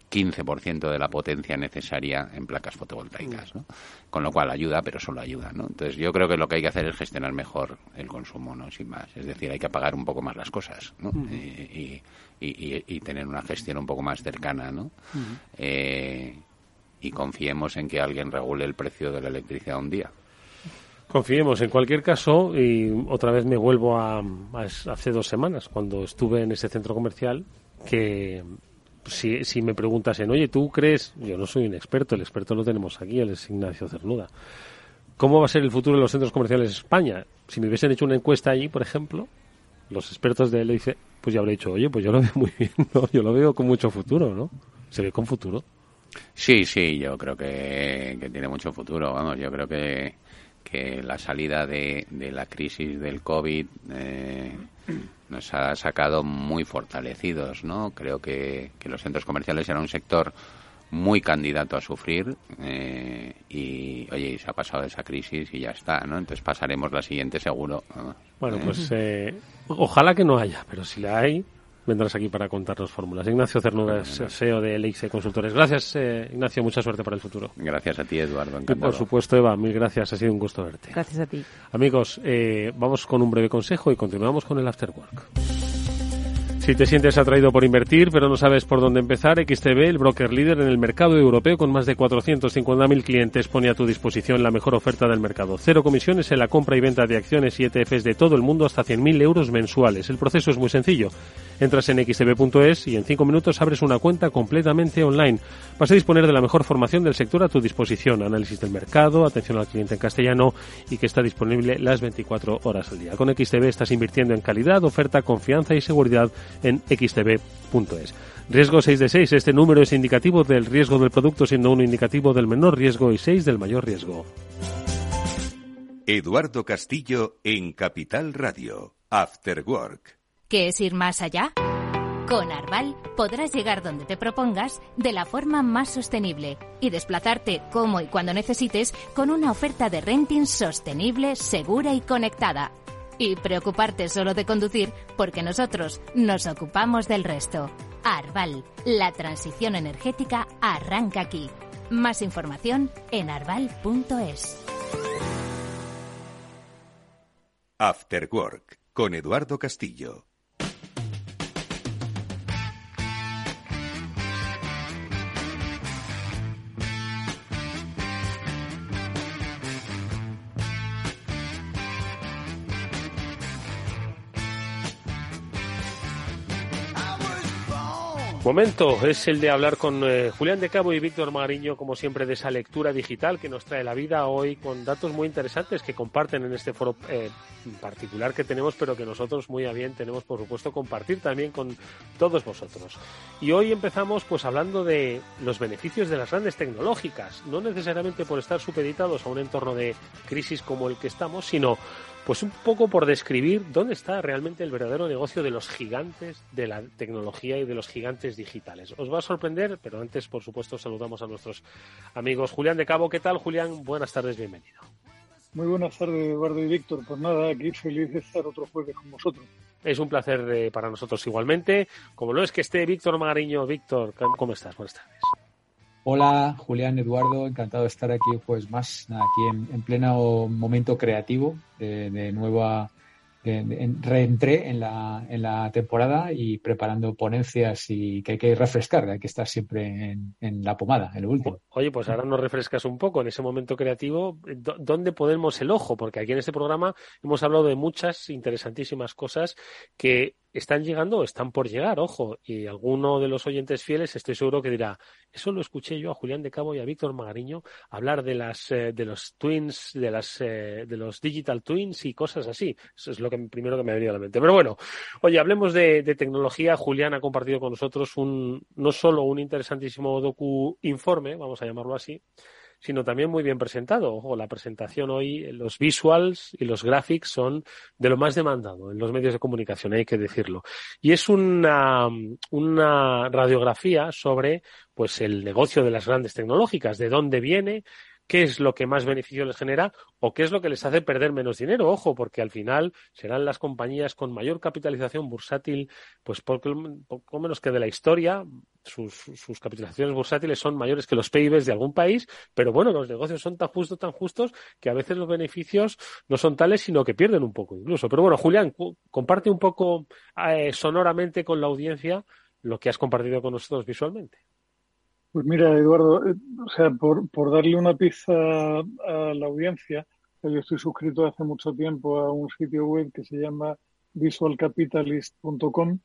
15% de la potencia necesaria en placas fotovoltaicas, ¿no? Con lo cual ayuda, pero solo ayuda, ¿no? Entonces yo creo que lo que hay que hacer es gestionar mejor el consumo, ¿no? Sin más. Es decir, hay que apagar un poco más las cosas, ¿no? y, tener una gestión un poco más cercana, ¿no? Eh, y confiemos en que alguien regule el precio de la electricidad un día. Confiemos. En cualquier caso, y otra vez me vuelvo a, hace dos semanas, cuando estuve en ese centro comercial, que si, si me preguntasen, oye, ¿tú crees? Yo no soy un experto, el experto lo tenemos aquí, él es Ignacio Cernuda. ¿Cómo va a ser el futuro de los centros comerciales en España? Si me hubiesen hecho una encuesta allí, por ejemplo, los expertos de él dice, pues ya habría dicho, oye, pues yo lo veo muy bien, ¿no? Yo lo veo con mucho futuro, ¿no? Se ve con futuro. Sí, sí, yo creo que, que tiene mucho futuro. Vamos, yo creo que que la salida de, de la crisis del COVID eh, nos ha sacado muy fortalecidos, ¿no? Creo que, que, los centros comerciales eran un sector muy candidato a sufrir eh, y, oye, se ha pasado esa crisis y ya está, ¿no? Entonces pasaremos la siguiente seguro. Bueno, pues eh, ojalá que no haya, pero si la hay, vendrás aquí para contarnos fórmulas. Ignacio Cernuda CEO de LX Consultores. Gracias, eh, Ignacio. Mucha suerte para el futuro. Gracias a ti, Eduardo. Y por supuesto, Eva, mil gracias. Ha sido un gusto verte. Gracias a ti. Amigos, eh, vamos con un breve consejo y continuamos con el After Work. Si te sientes atraído por invertir, pero no sabes por dónde empezar, XTB, el broker líder en el mercado europeo con más de 450.000 clientes, pone a tu disposición la mejor oferta del mercado. Cero comisiones en la compra y venta de acciones y ETFs de todo el mundo hasta 100.000 euros mensuales. El proceso es muy sencillo. Entras en xtb.es y en cinco minutos abres una cuenta completamente online. Vas a disponer de la mejor formación del sector a tu disposición, análisis del mercado, atención al cliente en castellano y que está disponible las 24 horas al día. Con XTB estás invirtiendo en calidad, oferta, confianza y seguridad en xtb.es. Riesgo 6 de 6. Este número es indicativo del riesgo del producto, siendo uno indicativo del menor riesgo y 6 del mayor riesgo. Eduardo Castillo en Capital Radio. After Work. ¿Qué es ir más allá? Con Arval podrás llegar donde te propongas de la forma más sostenible y desplazarte como y cuando necesites con una oferta de renting sostenible, segura y conectada y preocuparte solo de conducir porque nosotros nos ocupamos del resto. Arval, la transición energética arranca aquí. Más información en arval.es. After Work con Eduardo Castillo. Momento es el de hablar con eh, Julián de Cabo y Víctor Magariño, como siempre, de esa lectura digital que nos trae la vida hoy con datos muy interesantes que comparten en este foro eh, particular que tenemos, pero que nosotros muy a bien tenemos, por supuesto, compartir también con todos vosotros. Y hoy empezamos pues hablando de los beneficios de las grandes tecnológicas, no necesariamente por estar supeditados a un entorno de crisis como el que estamos, sino pues un poco por describir dónde está realmente el verdadero negocio de los gigantes de la tecnología y de los gigantes digitales. Os va a sorprender, pero antes, por supuesto, saludamos a nuestros amigos. Julián de Cabo, ¿qué tal? Julián, buenas tardes, bienvenido. Muy buenas tardes, Eduardo y Víctor. Pues nada, aquí feliz de estar otro jueves con vosotros. Es un placer eh, para nosotros igualmente, como lo es que esté Víctor Magariño. Víctor, ¿cómo estás? Buenas tardes. Hola, Julián, Eduardo, encantado de estar aquí pues más, aquí en, pleno momento creativo de, nueva reentré en la, en la temporada y preparando ponencias y que hay que refrescar, hay que estar siempre en, la pomada, en lo último. Oye, pues ahora nos refrescas un poco en ese momento creativo. ¿Dónde ponemos el ojo? Porque aquí en este programa hemos hablado de muchas interesantísimas cosas que están llegando están por llegar, ojo, y alguno de los oyentes fieles estoy seguro que dirá, eso lo escuché yo a Julián de Cabo y a Víctor Magariño hablar de las eh, de los twins, de las eh, de los digital twins y cosas así. Eso es lo que primero que me ha venido a la mente. Pero bueno, oye, hablemos de, de tecnología. Julián ha compartido con nosotros un no solo un interesantísimo docu informe, vamos a llamarlo así, sino también muy bien presentado. Ojo, la presentación hoy, los visuals y los graphics son de lo más demandado en los medios de comunicación, hay que decirlo. Y es una, una radiografía sobre pues el negocio de las grandes tecnológicas, de dónde viene, qué es lo que más beneficio les genera o qué es lo que les hace perder menos dinero. Ojo, porque al final serán las compañías con mayor capitalización bursátil, pues poco, menos que de la historia. Sus, capitalizaciones bursátiles son mayores que los PIBs de algún país, pero bueno, los negocios son tan justos, tan justos, que a veces los beneficios no son tales, sino que pierden un poco incluso. Pero bueno, Julián, comparte un poco eh, sonoramente con la audiencia lo que has compartido con nosotros visualmente. Pues mira, Eduardo, eh, o sea, por, por darle una pista a la audiencia, yo estoy suscrito hace mucho tiempo a un sitio web que se llama visualcapitalist.com,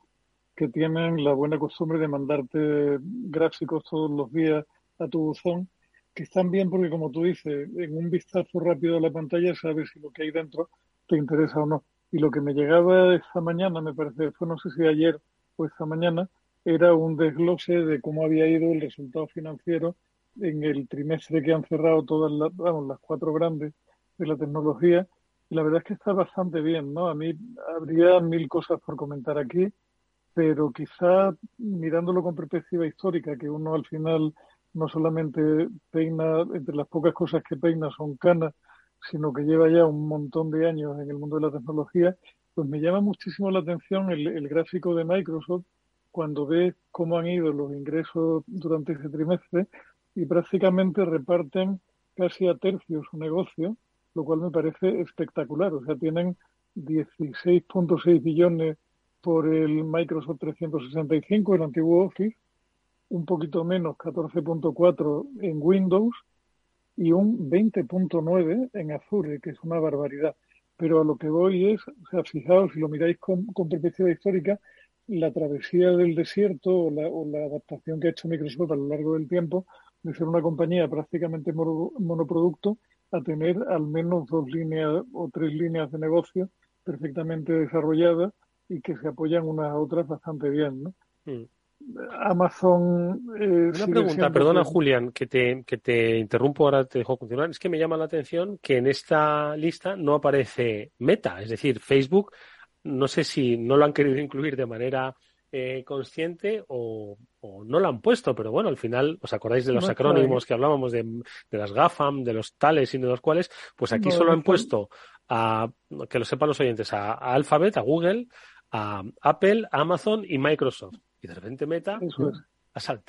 que tienen la buena costumbre de mandarte gráficos todos los días a tu buzón, que están bien porque, como tú dices, en un vistazo rápido a la pantalla sabes si lo que hay dentro te interesa o no. Y lo que me llegaba esta mañana, me parece, fue no sé si ayer o esta mañana, era un desglose de cómo había ido el resultado financiero en el trimestre que han cerrado todas las, vamos, las cuatro grandes de la tecnología. Y la verdad es que está bastante bien, ¿no? A mí habría mil cosas por comentar aquí, pero quizá mirándolo con perspectiva histórica, que uno al final no solamente peina, entre las pocas cosas que peina son canas, sino que lleva ya un montón de años en el mundo de la tecnología, pues me llama muchísimo la atención el, el gráfico de Microsoft cuando ves cómo han ido los ingresos durante ese trimestre y prácticamente reparten casi a tercio su negocio, lo cual me parece espectacular. O sea, tienen 16.6 billones por el Microsoft 365, el antiguo Office, un poquito menos, 14.4 en Windows y un 20.9 en Azure, que es una barbaridad. Pero a lo que voy es, o sea, fijaos, si lo miráis con perspectiva histórica, la travesía del desierto o la, adaptación que ha hecho Microsoft a lo largo del tiempo de ser una compañía prácticamente monoproducto a tener al menos dos líneas o tres líneas de negocio perfectamente desarrolladas y que se apoyan unas a otras bastante bien. ¿no? Mm. Amazon. Eh, una pregunta, perdona Julián, que te, que te interrumpo, ahora te dejo continuar. Es que me llama la atención que en esta lista no aparece Meta, es decir, Facebook no sé si no lo han querido incluir de manera eh, consciente o, no lo han puesto, pero bueno, al final, ¿os acordáis de los acrónimos que hablábamos de, las GAFAM, de los tales y de los cuales? Pues aquí solo han puesto a, que lo sepan los oyentes, a, Alphabet, a Google, a Apple, Amazon y Microsoft. Y de repente Meta,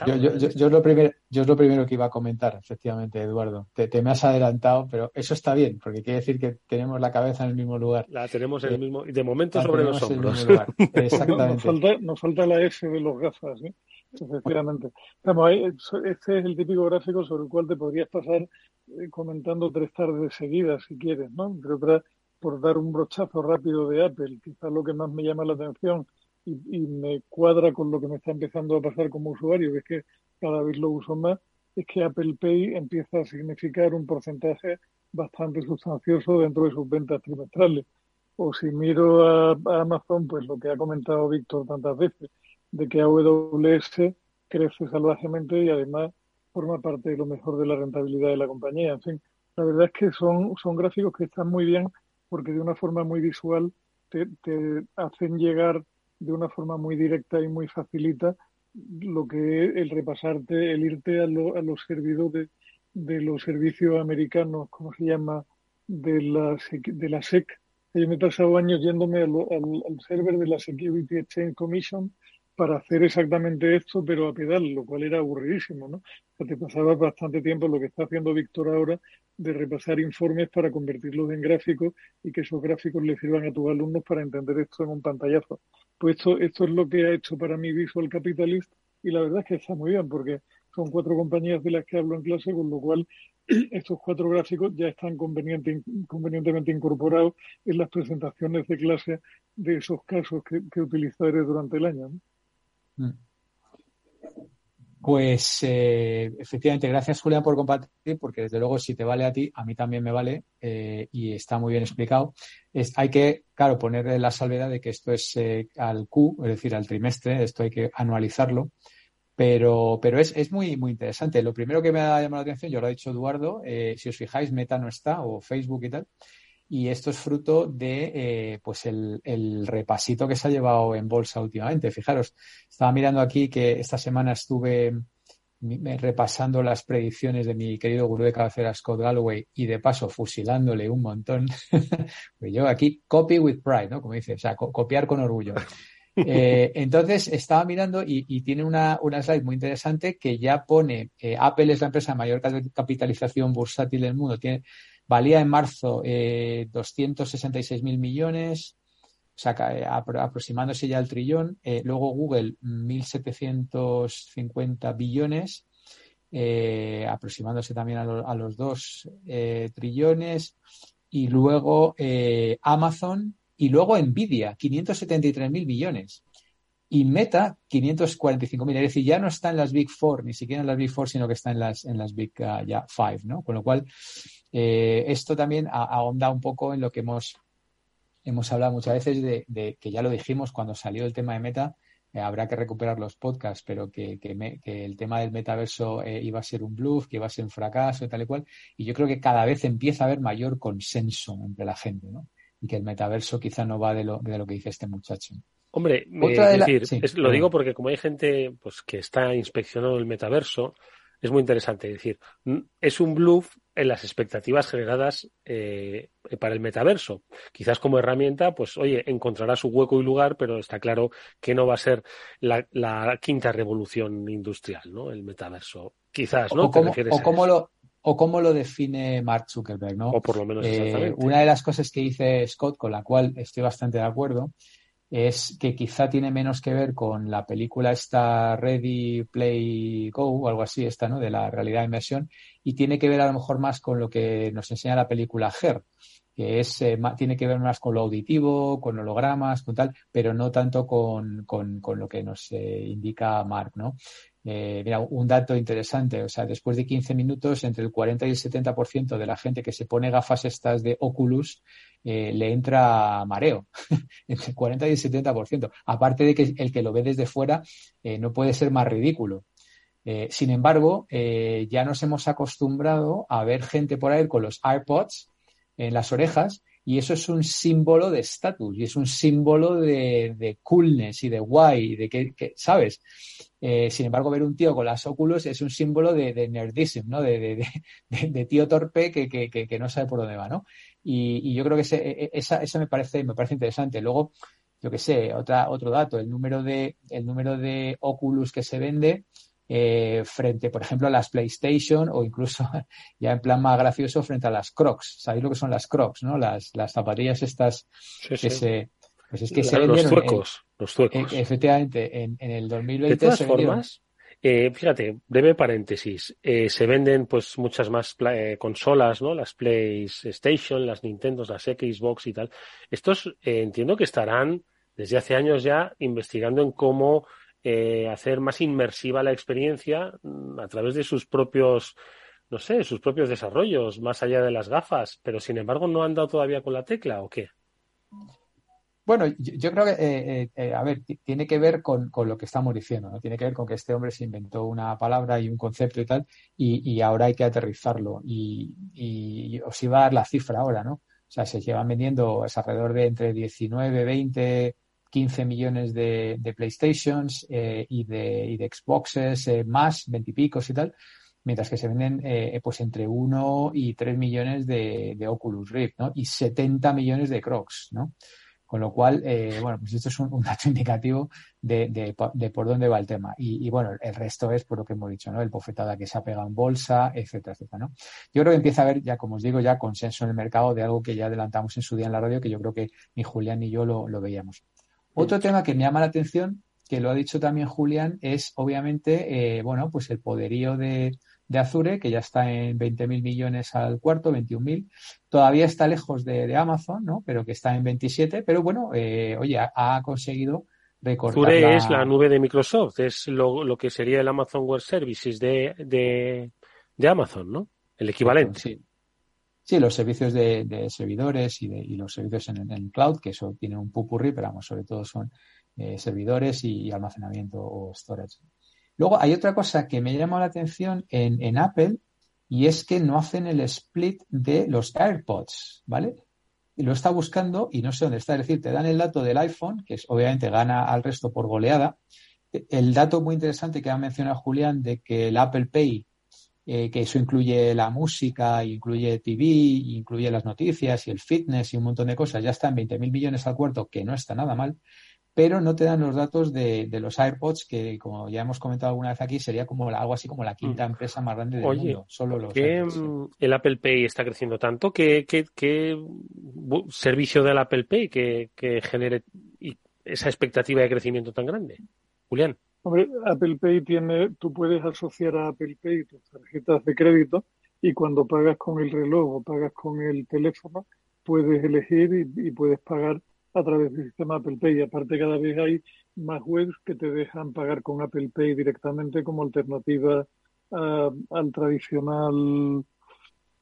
yo, yo, yo, es lo primero, yo es lo primero que iba a comentar, efectivamente, Eduardo. Te, me has adelantado, pero eso está bien, porque quiere decir que tenemos la cabeza en el mismo lugar. La tenemos en el eh, mismo, y de momento sobre los hombros. Exactamente. Nos falta, nos falta la S de los gafas, ¿eh? efectivamente. este es el típico gráfico sobre el cual te podrías pasar eh, comentando tres tardes seguidas, si quieres, ¿no? Entre otras, por dar un brochazo rápido de Apple, quizás lo que más me llama la atención y, me cuadra con lo que me está empezando a pasar como usuario, que es que cada vez lo uso más, es que Apple Pay empieza a significar un porcentaje bastante sustancioso dentro de sus ventas trimestrales. O si miro a, Amazon, pues lo que ha comentado Víctor tantas veces, de que AWS crece salvajemente y además forma parte de lo mejor de la rentabilidad de la compañía. En fin, la verdad es que son, son gráficos que están muy bien porque de una forma muy visual te, te hacen llegar de una forma muy directa y muy facilita lo que es el repasarte, el irte a, los servidores de los servicios americanos, como se llama de la, de la SEC. Yo me he pasado años yéndome al, al, server de la Security Exchange Commission para hacer exactamente esto, pero a pedal, lo cual era aburridísimo, ¿no? O sea, te pasaba bastante tiempo lo que está haciendo Víctor ahora de repasar informes para convertirlos en gráficos y que esos gráficos le sirvan a tus alumnos para entender esto en un pantallazo. Pues esto, esto es lo que ha hecho para mí Visual Capitalist y la verdad es que está muy bien porque son cuatro compañías de las que hablo en clase, con lo cual estos cuatro gráficos ya están conveniente, convenientemente incorporados en las presentaciones de clase de esos casos que, que utilizaré durante el año. Pues eh, efectivamente, gracias Julián por compartir, porque desde luego si te vale a ti, a mí también me vale eh, y está muy bien explicado. hay que, claro, poner la salvedad de que esto es eh, al Q, es decir, al trimestre, esto hay que anualizarlo, pero, pero es, es muy, muy interesante. Lo primero que me ha llamado la atención, yo lo ha dicho Eduardo, si os fijáis, Meta no está, o Facebook y tal, y esto es fruto de eh, pues el, el, repasito que se ha llevado en bolsa últimamente. Fijaros, estaba mirando aquí que esta semana estuve repasando las predicciones de mi querido gurú de cabecera Scott Galloway y de paso fusilándole un montón. pues yo aquí copy with pride, ¿no? Como dice, o sea, copiar con orgullo. Eh, entonces estaba mirando y, y tiene una, una, slide muy interesante que ya pone eh, Apple es la empresa de mayor capitalización bursátil del mundo, tiene Valía en marzo eh, 266 mil millones, o sea, eh, aproximándose ya al trillón. Eh, luego Google 1.750 billones, eh, aproximándose también a, los dos trillones. Y luego Amazon y luego Nvidia, 573 mil billones. Y Meta, 545 mil. Es decir, ya no está en las Big Four, ni siquiera en las Big Four, sino que está en las, en las Big uh, ya Five, ¿no? Con lo cual, eh, esto también ahonda un poco en lo que hemos, hemos hablado muchas veces de, que ya lo dijimos cuando salió el tema de Meta, eh, habrá que recuperar los podcasts, pero que, el tema del metaverso eh, iba a ser un bluff, que iba a ser un fracaso tal y cual. Y yo creo que cada vez empieza a haber mayor consenso entre la gente, ¿no? Y que el metaverso quizá no va de lo, de lo que dice este muchacho. Hombre, decir, lo digo porque como hay gente pues que está inspeccionando el metaverso, es muy interesante. Es decir, es un bluff en las expectativas generadas eh, para el metaverso. Quizás como herramienta, pues oye, encontrará su hueco y lugar, pero está claro que no va a ser la, quinta revolución industrial, ¿no? El metaverso. Quizás, ¿no? O, cómo, lo, o cómo lo define Mark Zuckerberg, ¿no? O por lo menos eh, una de las cosas que dice Scott, con la cual estoy bastante de acuerdo, es que quizá tiene menos que ver con la película esta Ready Play Go o algo así, esta, ¿no? De la realidad de inmersión y tiene que ver a lo mejor más con lo que nos enseña la película Her, que es, eh, tiene que ver más con lo auditivo, con hologramas, con tal, pero no tanto con, con, con lo que nos eh, indica Mark, ¿no? Eh, mira, un dato interesante, o sea, después de 15 minutos, entre el 40 y el 70% de la gente que se pone gafas estas de Oculus eh, le entra mareo, entre el 40 y el 70%. Aparte de que el que lo ve desde fuera eh, no puede ser más ridículo. Eh, sin embargo, ya nos hemos acostumbrado a ver gente por ahí con los AirPods en las orejas y eso es un símbolo de estatus y es un símbolo de, coolness y de guay, de que, ¿sabes? sin embargo, ver un tío con las óculos es un símbolo de, de nerdism, ¿no? De, de tío torpe que, que, no sabe por dónde va, ¿no? Y, yo creo que ese, e, e, esa, me parece, me parece interesante. Luego, yo que sé, otra, otro dato, el número de, el número de Oculus que se vende eh, frente, por ejemplo, a las PlayStation o incluso ya en plan más gracioso frente a las Crocs. ¿Sabéis lo que son las Crocs, no? Las, las zapatillas estas que se, pues es que se los zuecos, los zuecos. E, efectivamente, en, en el 2020 de todas formas, eh, fíjate, breve paréntesis. Eh, se venden pues muchas más eh, consolas, ¿no? Las PlayStation, las Nintendo, las Xbox y tal. Estos eh, entiendo que estarán desde hace años ya investigando en cómo hacer más inmersiva la experiencia mm, a través de sus propios, no sé, sus propios desarrollos, más allá de las gafas. Pero sin embargo, ¿no han dado todavía con la tecla o qué? Bueno, yo, creo que, eh, eh, eh, a ver, tiene que ver con, lo que estamos diciendo, ¿no? Tiene que ver con que este hombre se inventó una palabra y un concepto y tal, y, ahora hay que aterrizarlo. Y, os iba a dar la cifra ahora, ¿no? O sea, se llevan vendiendo es alrededor de entre 19, 20, 15 millones de, PlayStations y, de, y de Xboxes más, 20 y picos y tal. mientras que se venden eh, pues entre 1 y 3 millones de, Oculus Rift, ¿no? Y 70 millones de Crocs, ¿no? Con lo cual, eh, bueno, pues esto es un, dato indicativo de, por dónde va el tema. Y, bueno, el resto es por lo que hemos dicho, ¿no? El bofetada que se ha pegado en bolsa, etcétera, etcétera, ¿no? Yo creo que empieza a haber, ya como os digo, ya consenso en el mercado de algo que ya adelantamos en su día en la radio, que yo creo que ni Julián ni yo lo veíamos. Otro tema que me llama la atención, que lo ha dicho también Julián, es obviamente, eh, bueno, pues el poderío de, de Azure, que ya está en 20.000 millones al cuarto, 21.000. Todavía está lejos de, Amazon, ¿no? Pero que está en 27. Pero bueno, eh, oye, ha, conseguido recortar. Azure es la nube de Microsoft, es lo, que sería el Amazon Web Services de, de, Amazon, ¿no? El equivalente. Sí. Sí, los servicios de, servidores y, de, y los servicios en, el cloud, que eso tiene un pupurri, pero vamos, sobre todo son eh, servidores y, almacenamiento o storage. Luego hay otra cosa que me llama la atención en, Apple y es que no hacen el split de los AirPods, ¿vale? Lo está buscando y no sé dónde está. Es decir, te dan el dato del iPhone, que es, obviamente gana al resto por goleada. El dato muy interesante que ha mencionado Julián de que el Apple Pay, eh, que eso incluye la música, incluye TV, incluye las noticias y el fitness y un montón de cosas, ya está en 20.000 millones al cuarto, que no está nada mal pero no te dan los datos de, los AirPods, que como ya hemos comentado alguna vez aquí, sería como algo así como la quinta mm. empresa más grande del mundo. Solo los ¿qué, mm, el Apple Pay está creciendo tanto? ¿Qué, qué, qué servicio del Apple Pay que, que genere esa expectativa de crecimiento tan grande? Julián. Hombre, Apple Pay tiene, tú puedes asociar a Apple Pay tus tarjetas de crédito y cuando pagas con el reloj o pagas con el teléfono, puedes elegir y puedes pagar a través del sistema Apple Pay. Aparte, cada vez hay más webs que te dejan pagar con Apple Pay directamente como alternativa al tradicional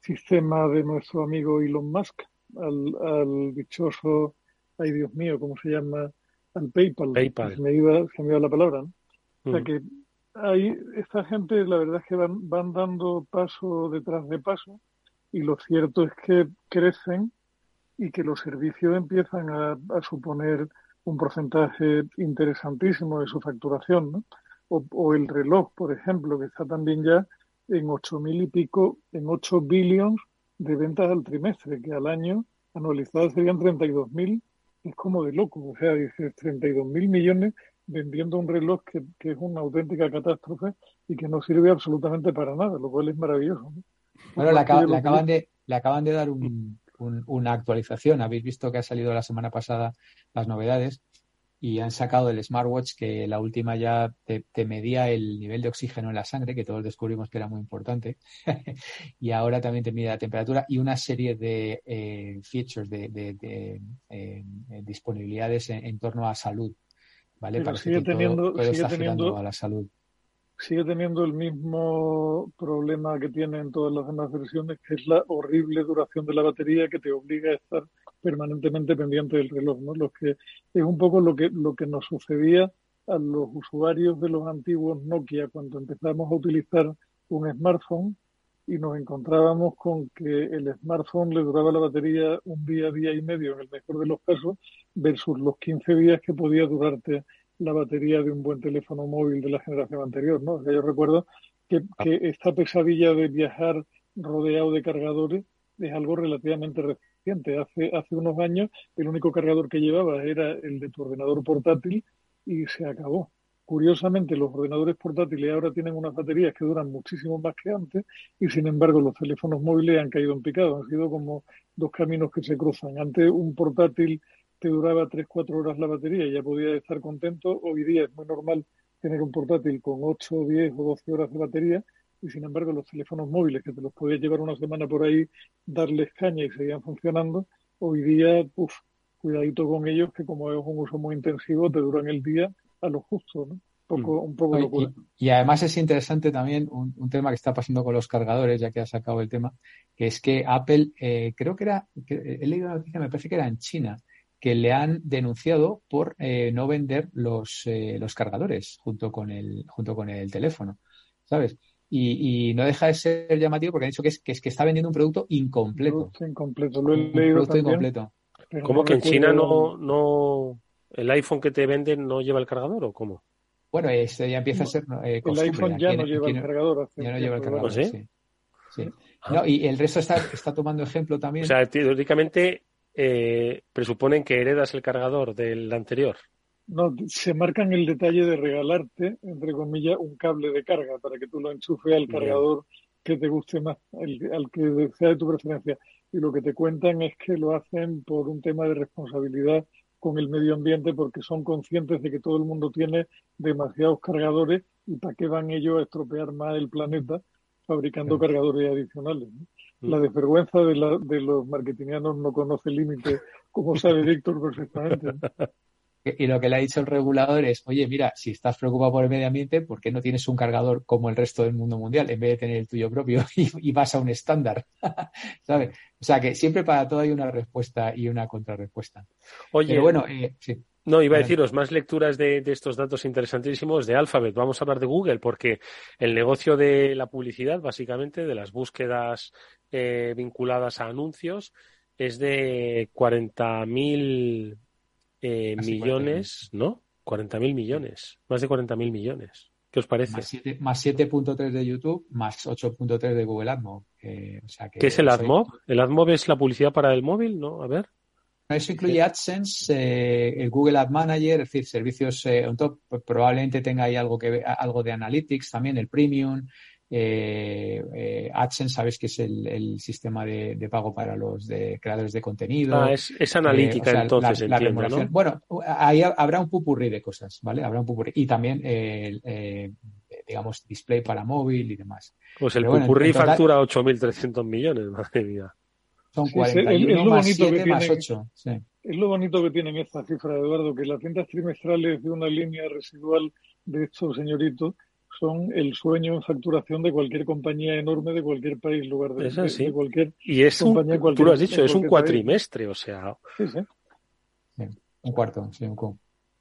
sistema de nuestro amigo Elon Musk, al, dichoso, ay Dios mío, ¿cómo se llama? Al PayPal. PayPal. Se me iba, se me iba la palabra, ¿no? O sea mm. que hay, esta gente, la verdad es que van, van dando paso detrás de paso y lo cierto es que crecen y que los servicios empiezan a, suponer un porcentaje interesantísimo de su facturación, ¿no? O, el reloj, por ejemplo, que está también ya en ocho mil y pico, en 8 billones de ventas al trimestre, que al año anualizadas serían 32 mil, es como de loco, o sea, dices 32 mil millones vendiendo un reloj que, es una auténtica catástrofe y que no sirve absolutamente para nada, lo cual es maravilloso. Bueno, le, acaban de, le acaban de dar un, una actualización. Habéis visto que ha salido la semana pasada las novedades y han sacado el smartwatch que la última ya te, medía el nivel de oxígeno en la sangre, que todos descubrimos que era muy importante, y ahora también te mide la temperatura y una serie de eh, features, de, eh, disponibilidades en, torno a salud. Sigue teniendo, sigue teniendo, a la salud sigue teniendo el mismo problema que tiene en todas las demás versiones, que es la horrible duración de la batería que te obliga a estar permanentemente pendiente del reloj, ¿no? Lo que es un poco lo que lo que nos sucedía a los usuarios de los antiguos Nokia cuando empezamos a utilizar un smartphone y nos encontrábamos con que el smartphone le duraba la batería un día, día y medio en el mejor de los casos, versus los 15 días que podía durarte la batería de un buen teléfono móvil de la generación anterior, ¿no? yo recuerdo que, ah. que, esta pesadilla de viajar rodeado de cargadores es algo relativamente reciente. Hace, hace unos años el único cargador que llevaba era el de tu ordenador portátil y se acabó. Curiosamente, los ordenadores portátiles ahora tienen unas baterías que duran muchísimo más que antes y, sin embargo, los teléfonos móviles han caído en picado. Han sido como dos caminos que se cruzan. Antes, un portátil te duraba 3-4 horas la batería y ya podía estar contento. Hoy día es muy normal tener un portátil con 8, 10 o 12 horas de batería y sin embargo los teléfonos móviles que te los podías llevar una semana por ahí, darles caña y seguían funcionando, hoy día, uff, cuidadito con ellos que como es un uso muy intensivo te duran el día a lo justo, ¿no? Un poco, mm. un poco locura. Y, además es interesante también un, tema que está pasando con los cargadores, ya que ha sacado el tema, que es que Apple, eh, creo que era, he leído la noticia, me parece que era en China, que le han denunciado por eh, no vender los, eh, los cargadores junto con el, junto con el teléfono, ¿sabes? Y, no deja de ser llamativo porque han dicho que es que, es que está vendiendo un producto incompleto. incompleto, lo he leído producto incompleto. ¿Cómo que en China no, no, el iPhone que te venden no lleva el cargador o cómo? Bueno, este ya empieza a ser eh, El iPhone ya no lleva el cargador. Ya no lleva el cargador, ¿Sí? sí. sí. No, y el resto está, está tomando ejemplo también. O sea, teóricamente eh, presuponen que heredas el cargador del anterior. No, se marcan el detalle de regalarte, entre comillas, un cable de carga para que tú lo enchufes al Bien. cargador que te guste más, el- al que sea de tu preferencia. Y lo que te cuentan es que lo hacen por un tema de responsabilidad con el medio ambiente porque son conscientes de que todo el mundo tiene demasiados cargadores y para qué van ellos a estropear más el planeta fabricando cargadores adicionales. ¿no? Mm. La desvergüenza de, la, de los marketingianos no conoce límite, como sabe Víctor perfectamente. ¿no? Y lo que le ha dicho el regulador es, oye, mira, si estás preocupado por el medio ambiente, ¿por qué no tienes un cargador como el resto del mundo mundial en vez de tener el tuyo propio y, y vas a un estándar? ¿Sabes? O sea que siempre para todo hay una respuesta y una contrarrespuesta. Oye, Pero bueno, eh, sí. No, iba a deciros más lecturas de, de estos datos interesantísimos de Alphabet. Vamos a hablar de Google porque el negocio de la publicidad, básicamente, de las búsquedas eh, vinculadas a anuncios, es de 40.000 eh, millones, ¿no? 40.000 millones, más de 40.000 millones. ¿Qué os parece? Más siete- más 7.3 de YouTube, más 8.3 de Google AdMob. Eh, o sea que ¿Qué es el soy- AdMob? ¿El AdMob es la publicidad para el móvil? ¿No? A ver. Eso incluye AdSense, eh, el Google Ad Manager, es decir, servicios eh, on top. Pues probablemente tenga ahí algo que algo de Analytics también, el Premium. Eh, eh, AdSense, sabes que es el, el sistema de, de pago para los de creadores de contenido. Ah, es, es analítica, Eh, o sea, entonces, la- la entiendo, remuneración. ¿no? Bueno, ahí ha- habrá un pupurrí de cosas, ¿vale? Habrá un pupurrí. Y también, eh, eh, digamos, display para móvil y demás. Pues el Pero Pupurrí factura 8.300 millones, madre mía. Son Sí, sí, es- es 41 lo más bonito que 7 más tienen. 8. Sí. Es lo bonito que tienen estas cifras, Eduardo, que las ventas trimestrales de una línea residual de estos señoritos son el sueño en facturación de cualquier compañía enorme de cualquier país, lugar de, Es de- así. de cualquier Y es un, compañía en tú lo has dicho, es un país. cuatrimestre, o sea, Sí, sí. Un cuarto, sí, un cu.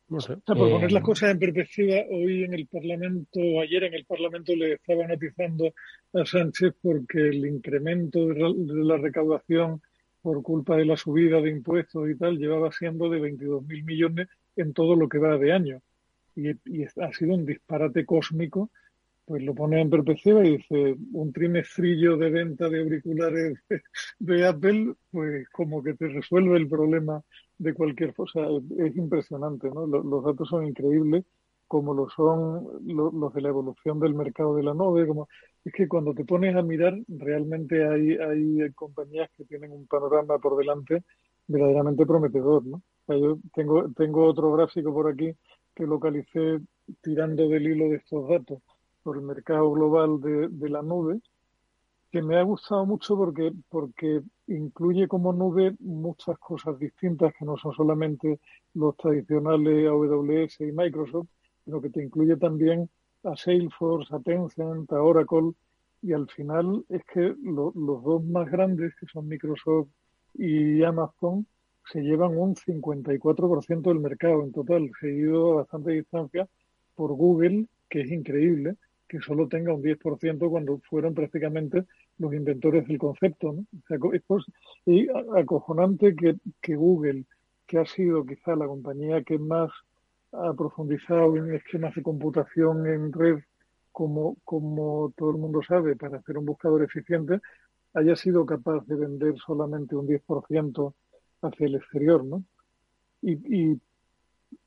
no sé. O sea, por Eh, poner las cosas en perspectiva, hoy en el Parlamento, ayer en el Parlamento le estaban atizando a Sánchez porque el incremento de la, de la recaudación por culpa de la subida de impuestos y tal llevaba siendo de 22.000 millones en todo lo que va de año. Y, y ha sido un disparate cósmico. Pues lo pone en perspectiva y dice, un trimestrillo de venta de auriculares de, Apple, pues como que te resuelve el problema de cualquier cosa. Es impresionante, ¿no? Lo- Los, datos son increíbles, como lo son lo- los de la evolución del mercado de la nube. Como... Es que cuando te pones a mirar, realmente hay, hay compañías que tienen un panorama por delante verdaderamente prometedor, ¿no? O sea, yo tengo, tengo otro gráfico por aquí que localicé tirando del hilo de estos datos por el mercado global de, la nube que me ha gustado mucho porque, porque incluye como nube muchas cosas distintas que no son solamente los tradicionales AWS y Microsoft, sino que te incluye también a Salesforce, a Tencent, a Oracle, y al final es que lo- los dos más grandes, que son Microsoft y Amazon, se llevan un 54% del mercado en total, seguido a bastante distancia por Google, que es increíble que solo tenga un 10% cuando fueron prácticamente los inventores del concepto. ¿no? O sea, es pos- y acojonante que, que Google, que ha sido quizá la compañía que más ha profundizado en esquemas de computación en red, como, como todo el mundo sabe, para hacer un buscador eficiente, haya sido capaz de vender solamente un 10% hacia el exterior, ¿no? Y, y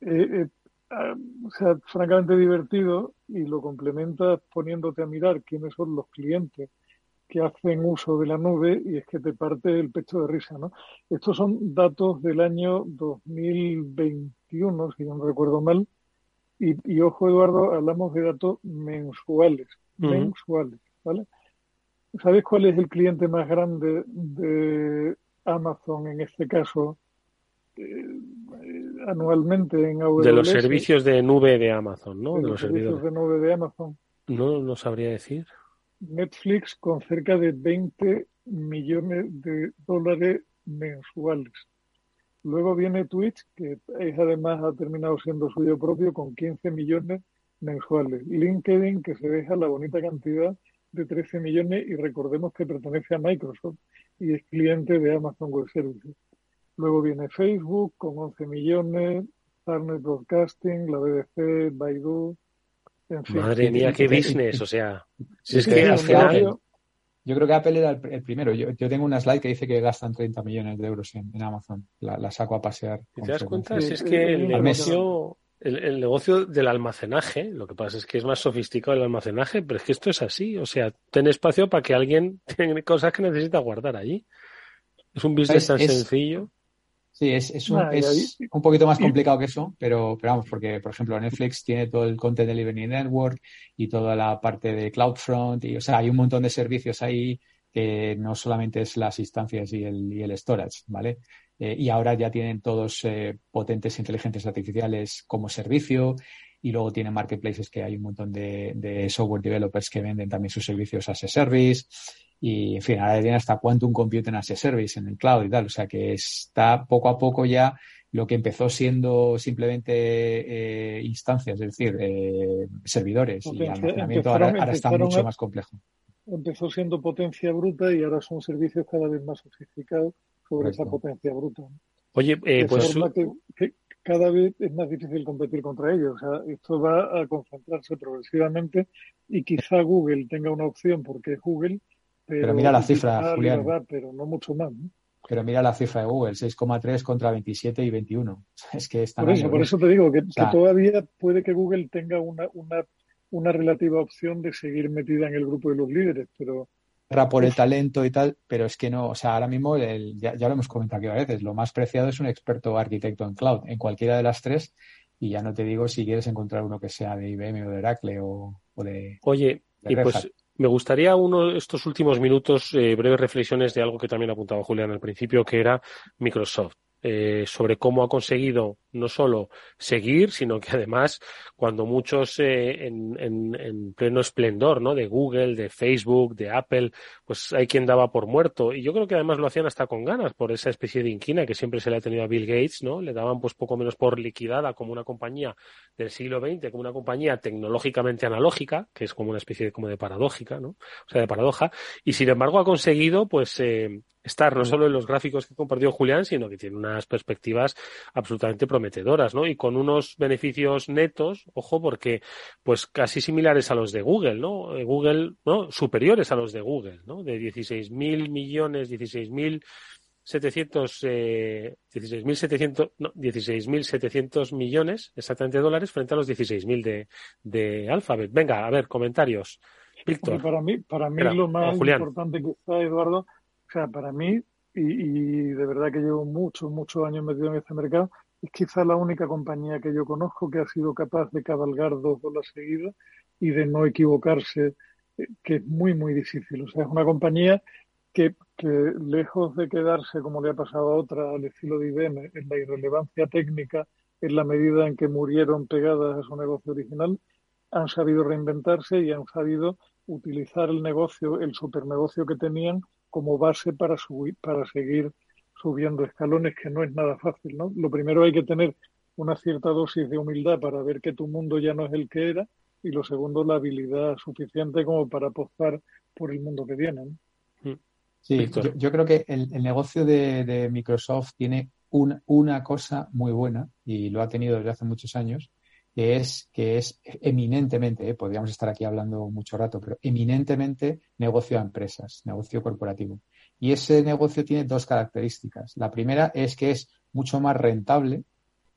eh, eh, ah, o sea, francamente divertido y lo complementas poniéndote a mirar quiénes son los clientes que hacen uso de la nube y es que te parte el pecho de risa, ¿no? Estos son datos del año 2021, si no recuerdo mal, y, y ojo Eduardo, hablamos de datos mensuales, mensuales, ¿vale? ¿Sabes cuál es el cliente más grande de Amazon en este caso eh, anualmente en AWS? De los servicios de nube de Amazon, ¿no? de De los los servicios servidores. de nube de Amazon. No, no sabría decir. Netflix con cerca de 20 millones de dólares mensuales. Luego viene Twitch, que es, además ha terminado siendo suyo propio con 15 millones mensuales. LinkedIn, que se deja la bonita cantidad de 13 millones y recordemos que pertenece a Microsoft y es cliente de Amazon Web Services. Luego viene Facebook con 11 millones, Turner Broadcasting, la BBC, Baidu, Madre mía, qué business, o sea, si es que al final... Yo creo que Apple era el, primero. Yo, tengo una slide que dice que gastan 30 millones de euros en, Amazon. La, saco a pasear. ¿Te das cuenta? Si es que el negocio, el, negocio del almacenaje, lo que pasa es que es más sofisticado el almacenaje, pero es que esto es así. O sea, ten espacio para que alguien tenga cosas que necesita guardar allí. Es un business tan sencillo. Sí, es, un, es un poquito más complicado que eso, pero, pero vamos, porque por ejemplo Netflix tiene todo el Content Delivery Network y toda la parte de CloudFront, y o sea, hay un montón de servicios ahí que no solamente es las instancias y el, y el storage, ¿vale? Eh, y ahora ya tienen todos eh, potentes inteligencias artificiales como servicio y luego tienen marketplaces que hay un montón de, de software developers que venden también sus servicios as a service y en fin, ahora tiene hasta Quantum Computing as a Service en el cloud y tal. O sea que está poco a poco ya lo que empezó siendo simplemente eh, instancias, es decir, eh, servidores y almacenamiento, ahora, está mucho más complejo. Empezó siendo potencia bruta y ahora son servicios cada vez más sofisticados sobre esa potencia bruta. Oye, eh, pues. Que, cada vez es más difícil competir contra ellos. O sea, esto va a concentrarse progresivamente y quizá Google tenga una opción porque es Google pero, mira la cifra, Julián. pero no mucho más. Pero mira la cifra de Google, 6,3 contra 27 y 21. Es que por eso, por eso te digo que, todavía puede que Google tenga una, una, una relativa opción de seguir metida en el grupo de los líderes, pero por el talento y tal, pero es que no, o sea, ahora mismo el, ya, lo hemos comentado aquí a veces, lo más preciado es un experto arquitecto en cloud, en cualquiera de las tres, y ya no te digo si quieres encontrar uno que sea de IBM o de Oracle o, de... Oye, y pues me gustaría uno estos últimos minutos eh, breves reflexiones de algo que también apuntaba Julián al principio, que era Microsoft. Eh, sobre cómo ha conseguido no solo seguir, sino que además cuando muchos eh, en, en, pleno esplendor, ¿no? De Google, de Facebook, de Apple, pues hay quien daba por muerto. Y yo creo que además lo hacían hasta con ganas por esa especie de inquina que siempre se le ha tenido a Bill Gates, ¿no? Le daban pues poco menos por liquidada como una compañía del siglo XX, como una compañía tecnológicamente analógica, que es como una especie de, como de paradójica, ¿no? O sea, de paradoja. Y sin embargo ha conseguido pues eh, estar no mm. solo en los gráficos que compartió Julián, sino que tiene unas perspectivas absolutamente prometedoras, ¿no? Y con unos beneficios netos, ojo, porque pues casi similares a los de Google, ¿no? Eh, Google, ¿no? Superiores a los de Google, ¿no? De 16.000 millones, 16.000 700, eh, 16.700, no, 16.700 millones, exactamente dólares, frente a los 16.000 de, de Alphabet. Venga, a ver, comentarios. Víctor. Para mí, para mí lo más importante que está, Eduardo, o sea, para mí, y, de verdad que llevo muchos, muchos años metido en este mercado, es quizá la única compañía que yo conozco que ha sido capaz de cabalgar dos olas seguidas y de no equivocarse, eh, que es muy, muy difícil. O sea, es una compañía que, que lejos de quedarse, como le ha pasado a otra, al estilo de IBM, en la irrelevancia técnica, en la medida en que murieron pegadas a su negocio original, han sabido reinventarse y han sabido utilizar el negocio, el supernegocio que tenían como base para, subir, para seguir subiendo escalones, que no es nada fácil. ¿no? Lo primero hay que tener una cierta dosis de humildad para ver que tu mundo ya no es el que era y lo segundo la habilidad suficiente como para apostar por el mundo que viene. Mm. Sí, yo, creo que el, negocio de, Microsoft tiene una cosa muy buena y lo ha tenido desde hace muchos años, que es que es eminentemente, eh, podríamos estar aquí hablando mucho rato, pero eminentemente negocio a empresas, negocio corporativo. Y ese negocio tiene dos características. La primera es que es mucho más rentable,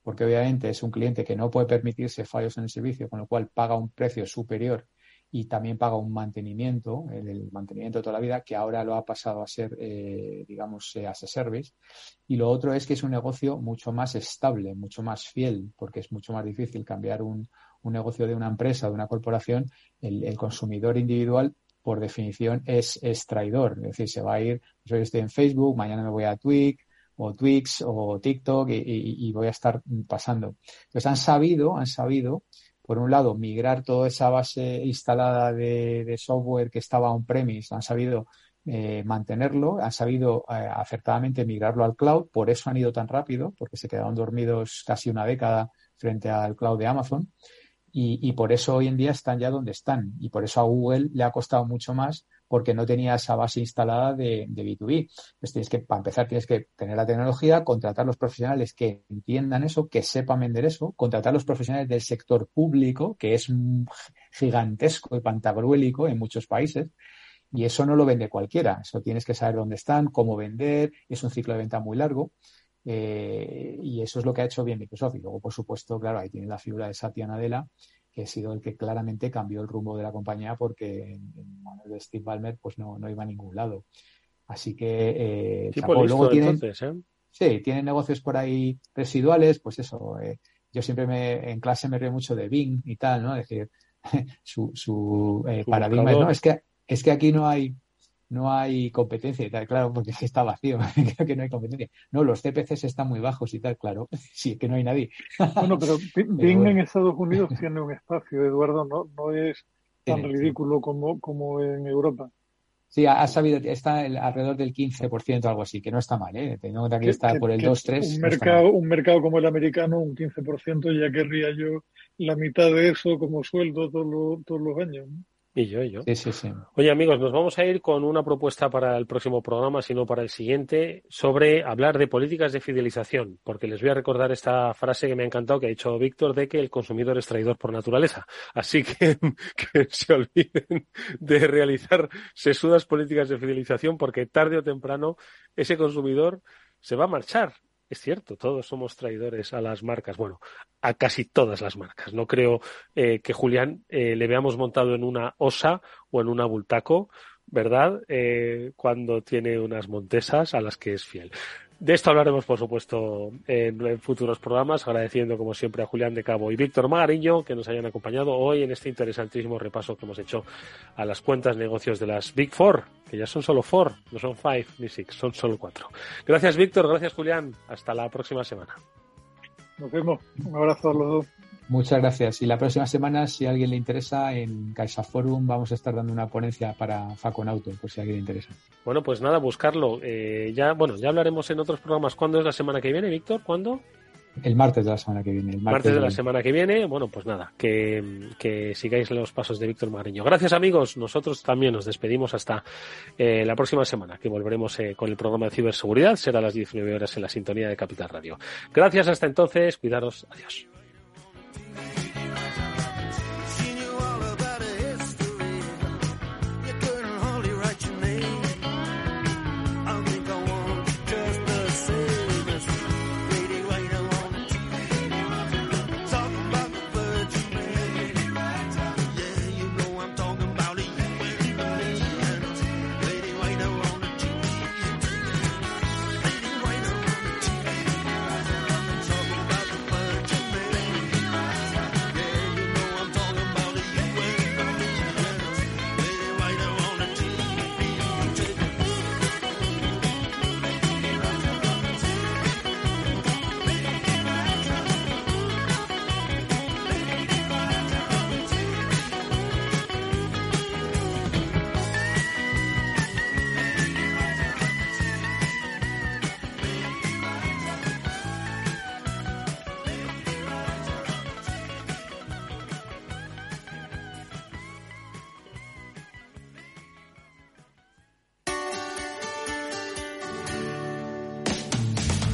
porque obviamente es un cliente que no puede permitirse fallos en el servicio, con lo cual paga un precio superior y también paga un mantenimiento, el, mantenimiento de toda la vida, que ahora lo ha pasado a ser, eh, digamos, eh, as a service. Y lo otro es que es un negocio mucho más estable, mucho más fiel, porque es mucho más difícil cambiar un, un negocio de una empresa, de una corporación. El, consumidor individual, por definición, es, es, traidor. Es decir, se va a ir, yo estoy en Facebook, mañana me voy a Twig, o Twix o TikTok y, y, voy a estar pasando. Entonces han sabido, han sabido por un lado, migrar toda esa base instalada de, software que estaba on-premise, han sabido eh, mantenerlo, han sabido eh, acertadamente migrarlo al cloud, por eso han ido tan rápido, porque se quedaron dormidos casi una década frente al cloud de Amazon. Y, por eso hoy en día están ya donde están. Y por eso a Google le ha costado mucho más, porque no tenía esa base instalada de, de B2B. Entonces tienes que, para empezar, tienes que tener la tecnología, contratar los profesionales que entiendan eso, que sepan vender eso, contratar los profesionales del sector público, que es gigantesco y pantagruélico en muchos países, y eso no lo vende cualquiera. Eso tienes que saber dónde están, cómo vender, es un ciclo de venta muy largo. Eh, y eso es lo que ha hecho bien Microsoft. Y luego, por supuesto, claro, ahí tiene la figura de Satya Nadella, que ha sido el que claramente cambió el rumbo de la compañía porque en, manos de Steve Ballmer pues no, no, iba a ningún lado. Así que eh, luego tienen, ¿eh? sí, tienen negocios por ahí residuales, pues eso. Eh, yo siempre me, en clase me río mucho de Bing y tal, ¿no? Es decir, su, su, paradigma es, no, es que, es que aquí no hay no hay competencia y tal, claro, porque está vacío, creo que no hay competencia. No, los CPCs están muy bajos y tal, claro, sí, que no hay nadie. Bueno, pero Bing en Estados Unidos tiene un espacio, Eduardo, no, no es tan ridículo como, como en Europa. Sí, ha, sabido, está alrededor del 15%, algo así, que no está mal, ¿eh? Teniendo que aquí está por el 2-3. Un, mercado, un mercado como el americano, un 15%, ya querría yo la mitad de eso como sueldo todos los, todos los años. ¿no? Y yo, y yo. Sí, sí, sí. Oye, amigos, nos vamos a ir con una propuesta para el próximo programa, sino para el siguiente, sobre hablar de políticas de fidelización, porque les voy a recordar esta frase que me ha encantado que ha dicho Víctor de que el consumidor es traidor por naturaleza. Así que que se olviden de realizar sesudas políticas de fidelización, porque tarde o temprano ese consumidor se va a marchar es cierto, todos somos traidores a las marcas, bueno, a casi todas las marcas. No creo eh, que Julián eh, le veamos montado en una osa o en una bultaco, ¿verdad? Eh, cuando tiene unas montesas a las que es fiel. De esto hablaremos, por supuesto, en, futuros programas, agradeciendo, como siempre, a Julián de Cabo y Víctor Magariño que nos hayan acompañado hoy en este interesantísimo repaso que hemos hecho a las cuentas negocios de las Big Four, que ya son solo four, no son five ni six, son solo cuatro. Gracias, Víctor, gracias, Julián. Hasta la próxima semana. Nos vemos. Un abrazo a los dos. Muchas gracias. Y la próxima semana, si a alguien le interesa, en Caixa Forum vamos a estar dando una ponencia para Faconauto, por si a alguien le interesa. Bueno, pues nada, buscarlo. Eh, ya, bueno, ya hablaremos en otros programas. ¿Cuándo es la semana que viene, Víctor? ¿Cuándo? El martes de la semana que viene. El martes, de la semana que viene. Bueno, pues nada, que, que sigáis los pasos de Víctor Mariño. Gracias, amigos. Nosotros también nos despedimos hasta eh, la próxima semana, que volveremos eh, con el programa de ciberseguridad. Será a las 19 horas en la sintonía de Capital Radio. Gracias, hasta entonces. Cuidaros. Adiós.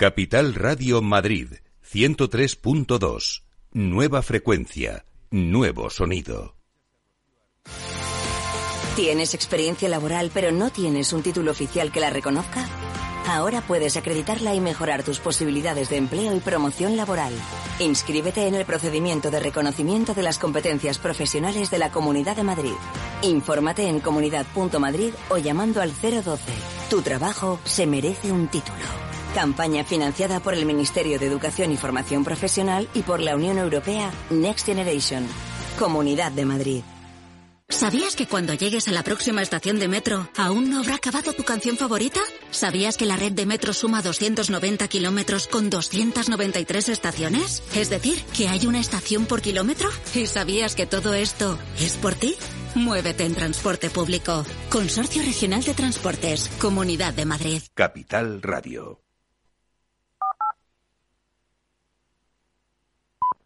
Capital Radio Madrid 103.2. Nueva frecuencia, nuevo sonido. ¿Tienes experiencia laboral pero no tienes un título oficial que la reconozca? Ahora puedes acreditarla y mejorar tus posibilidades de empleo y promoción laboral. Inscríbete en el procedimiento de reconocimiento de las competencias profesionales de la Comunidad de Madrid. Infórmate en comunidad.madrid o llamando al 012. Tu trabajo se merece un título. Campaña financiada por el Ministerio de Educación y Formación Profesional y por la Unión Europea Next Generation. Comunidad de Madrid. ¿Sabías que cuando llegues a la próxima estación de metro aún no habrá acabado tu canción favorita? ¿Sabías que la red de metro suma 290 kilómetros con 293 estaciones? Es decir, que hay una estación por kilómetro. ¿Y sabías que todo esto es por ti? Muévete en transporte público. Consorcio Regional de Transportes. Comunidad de Madrid. Capital Radio.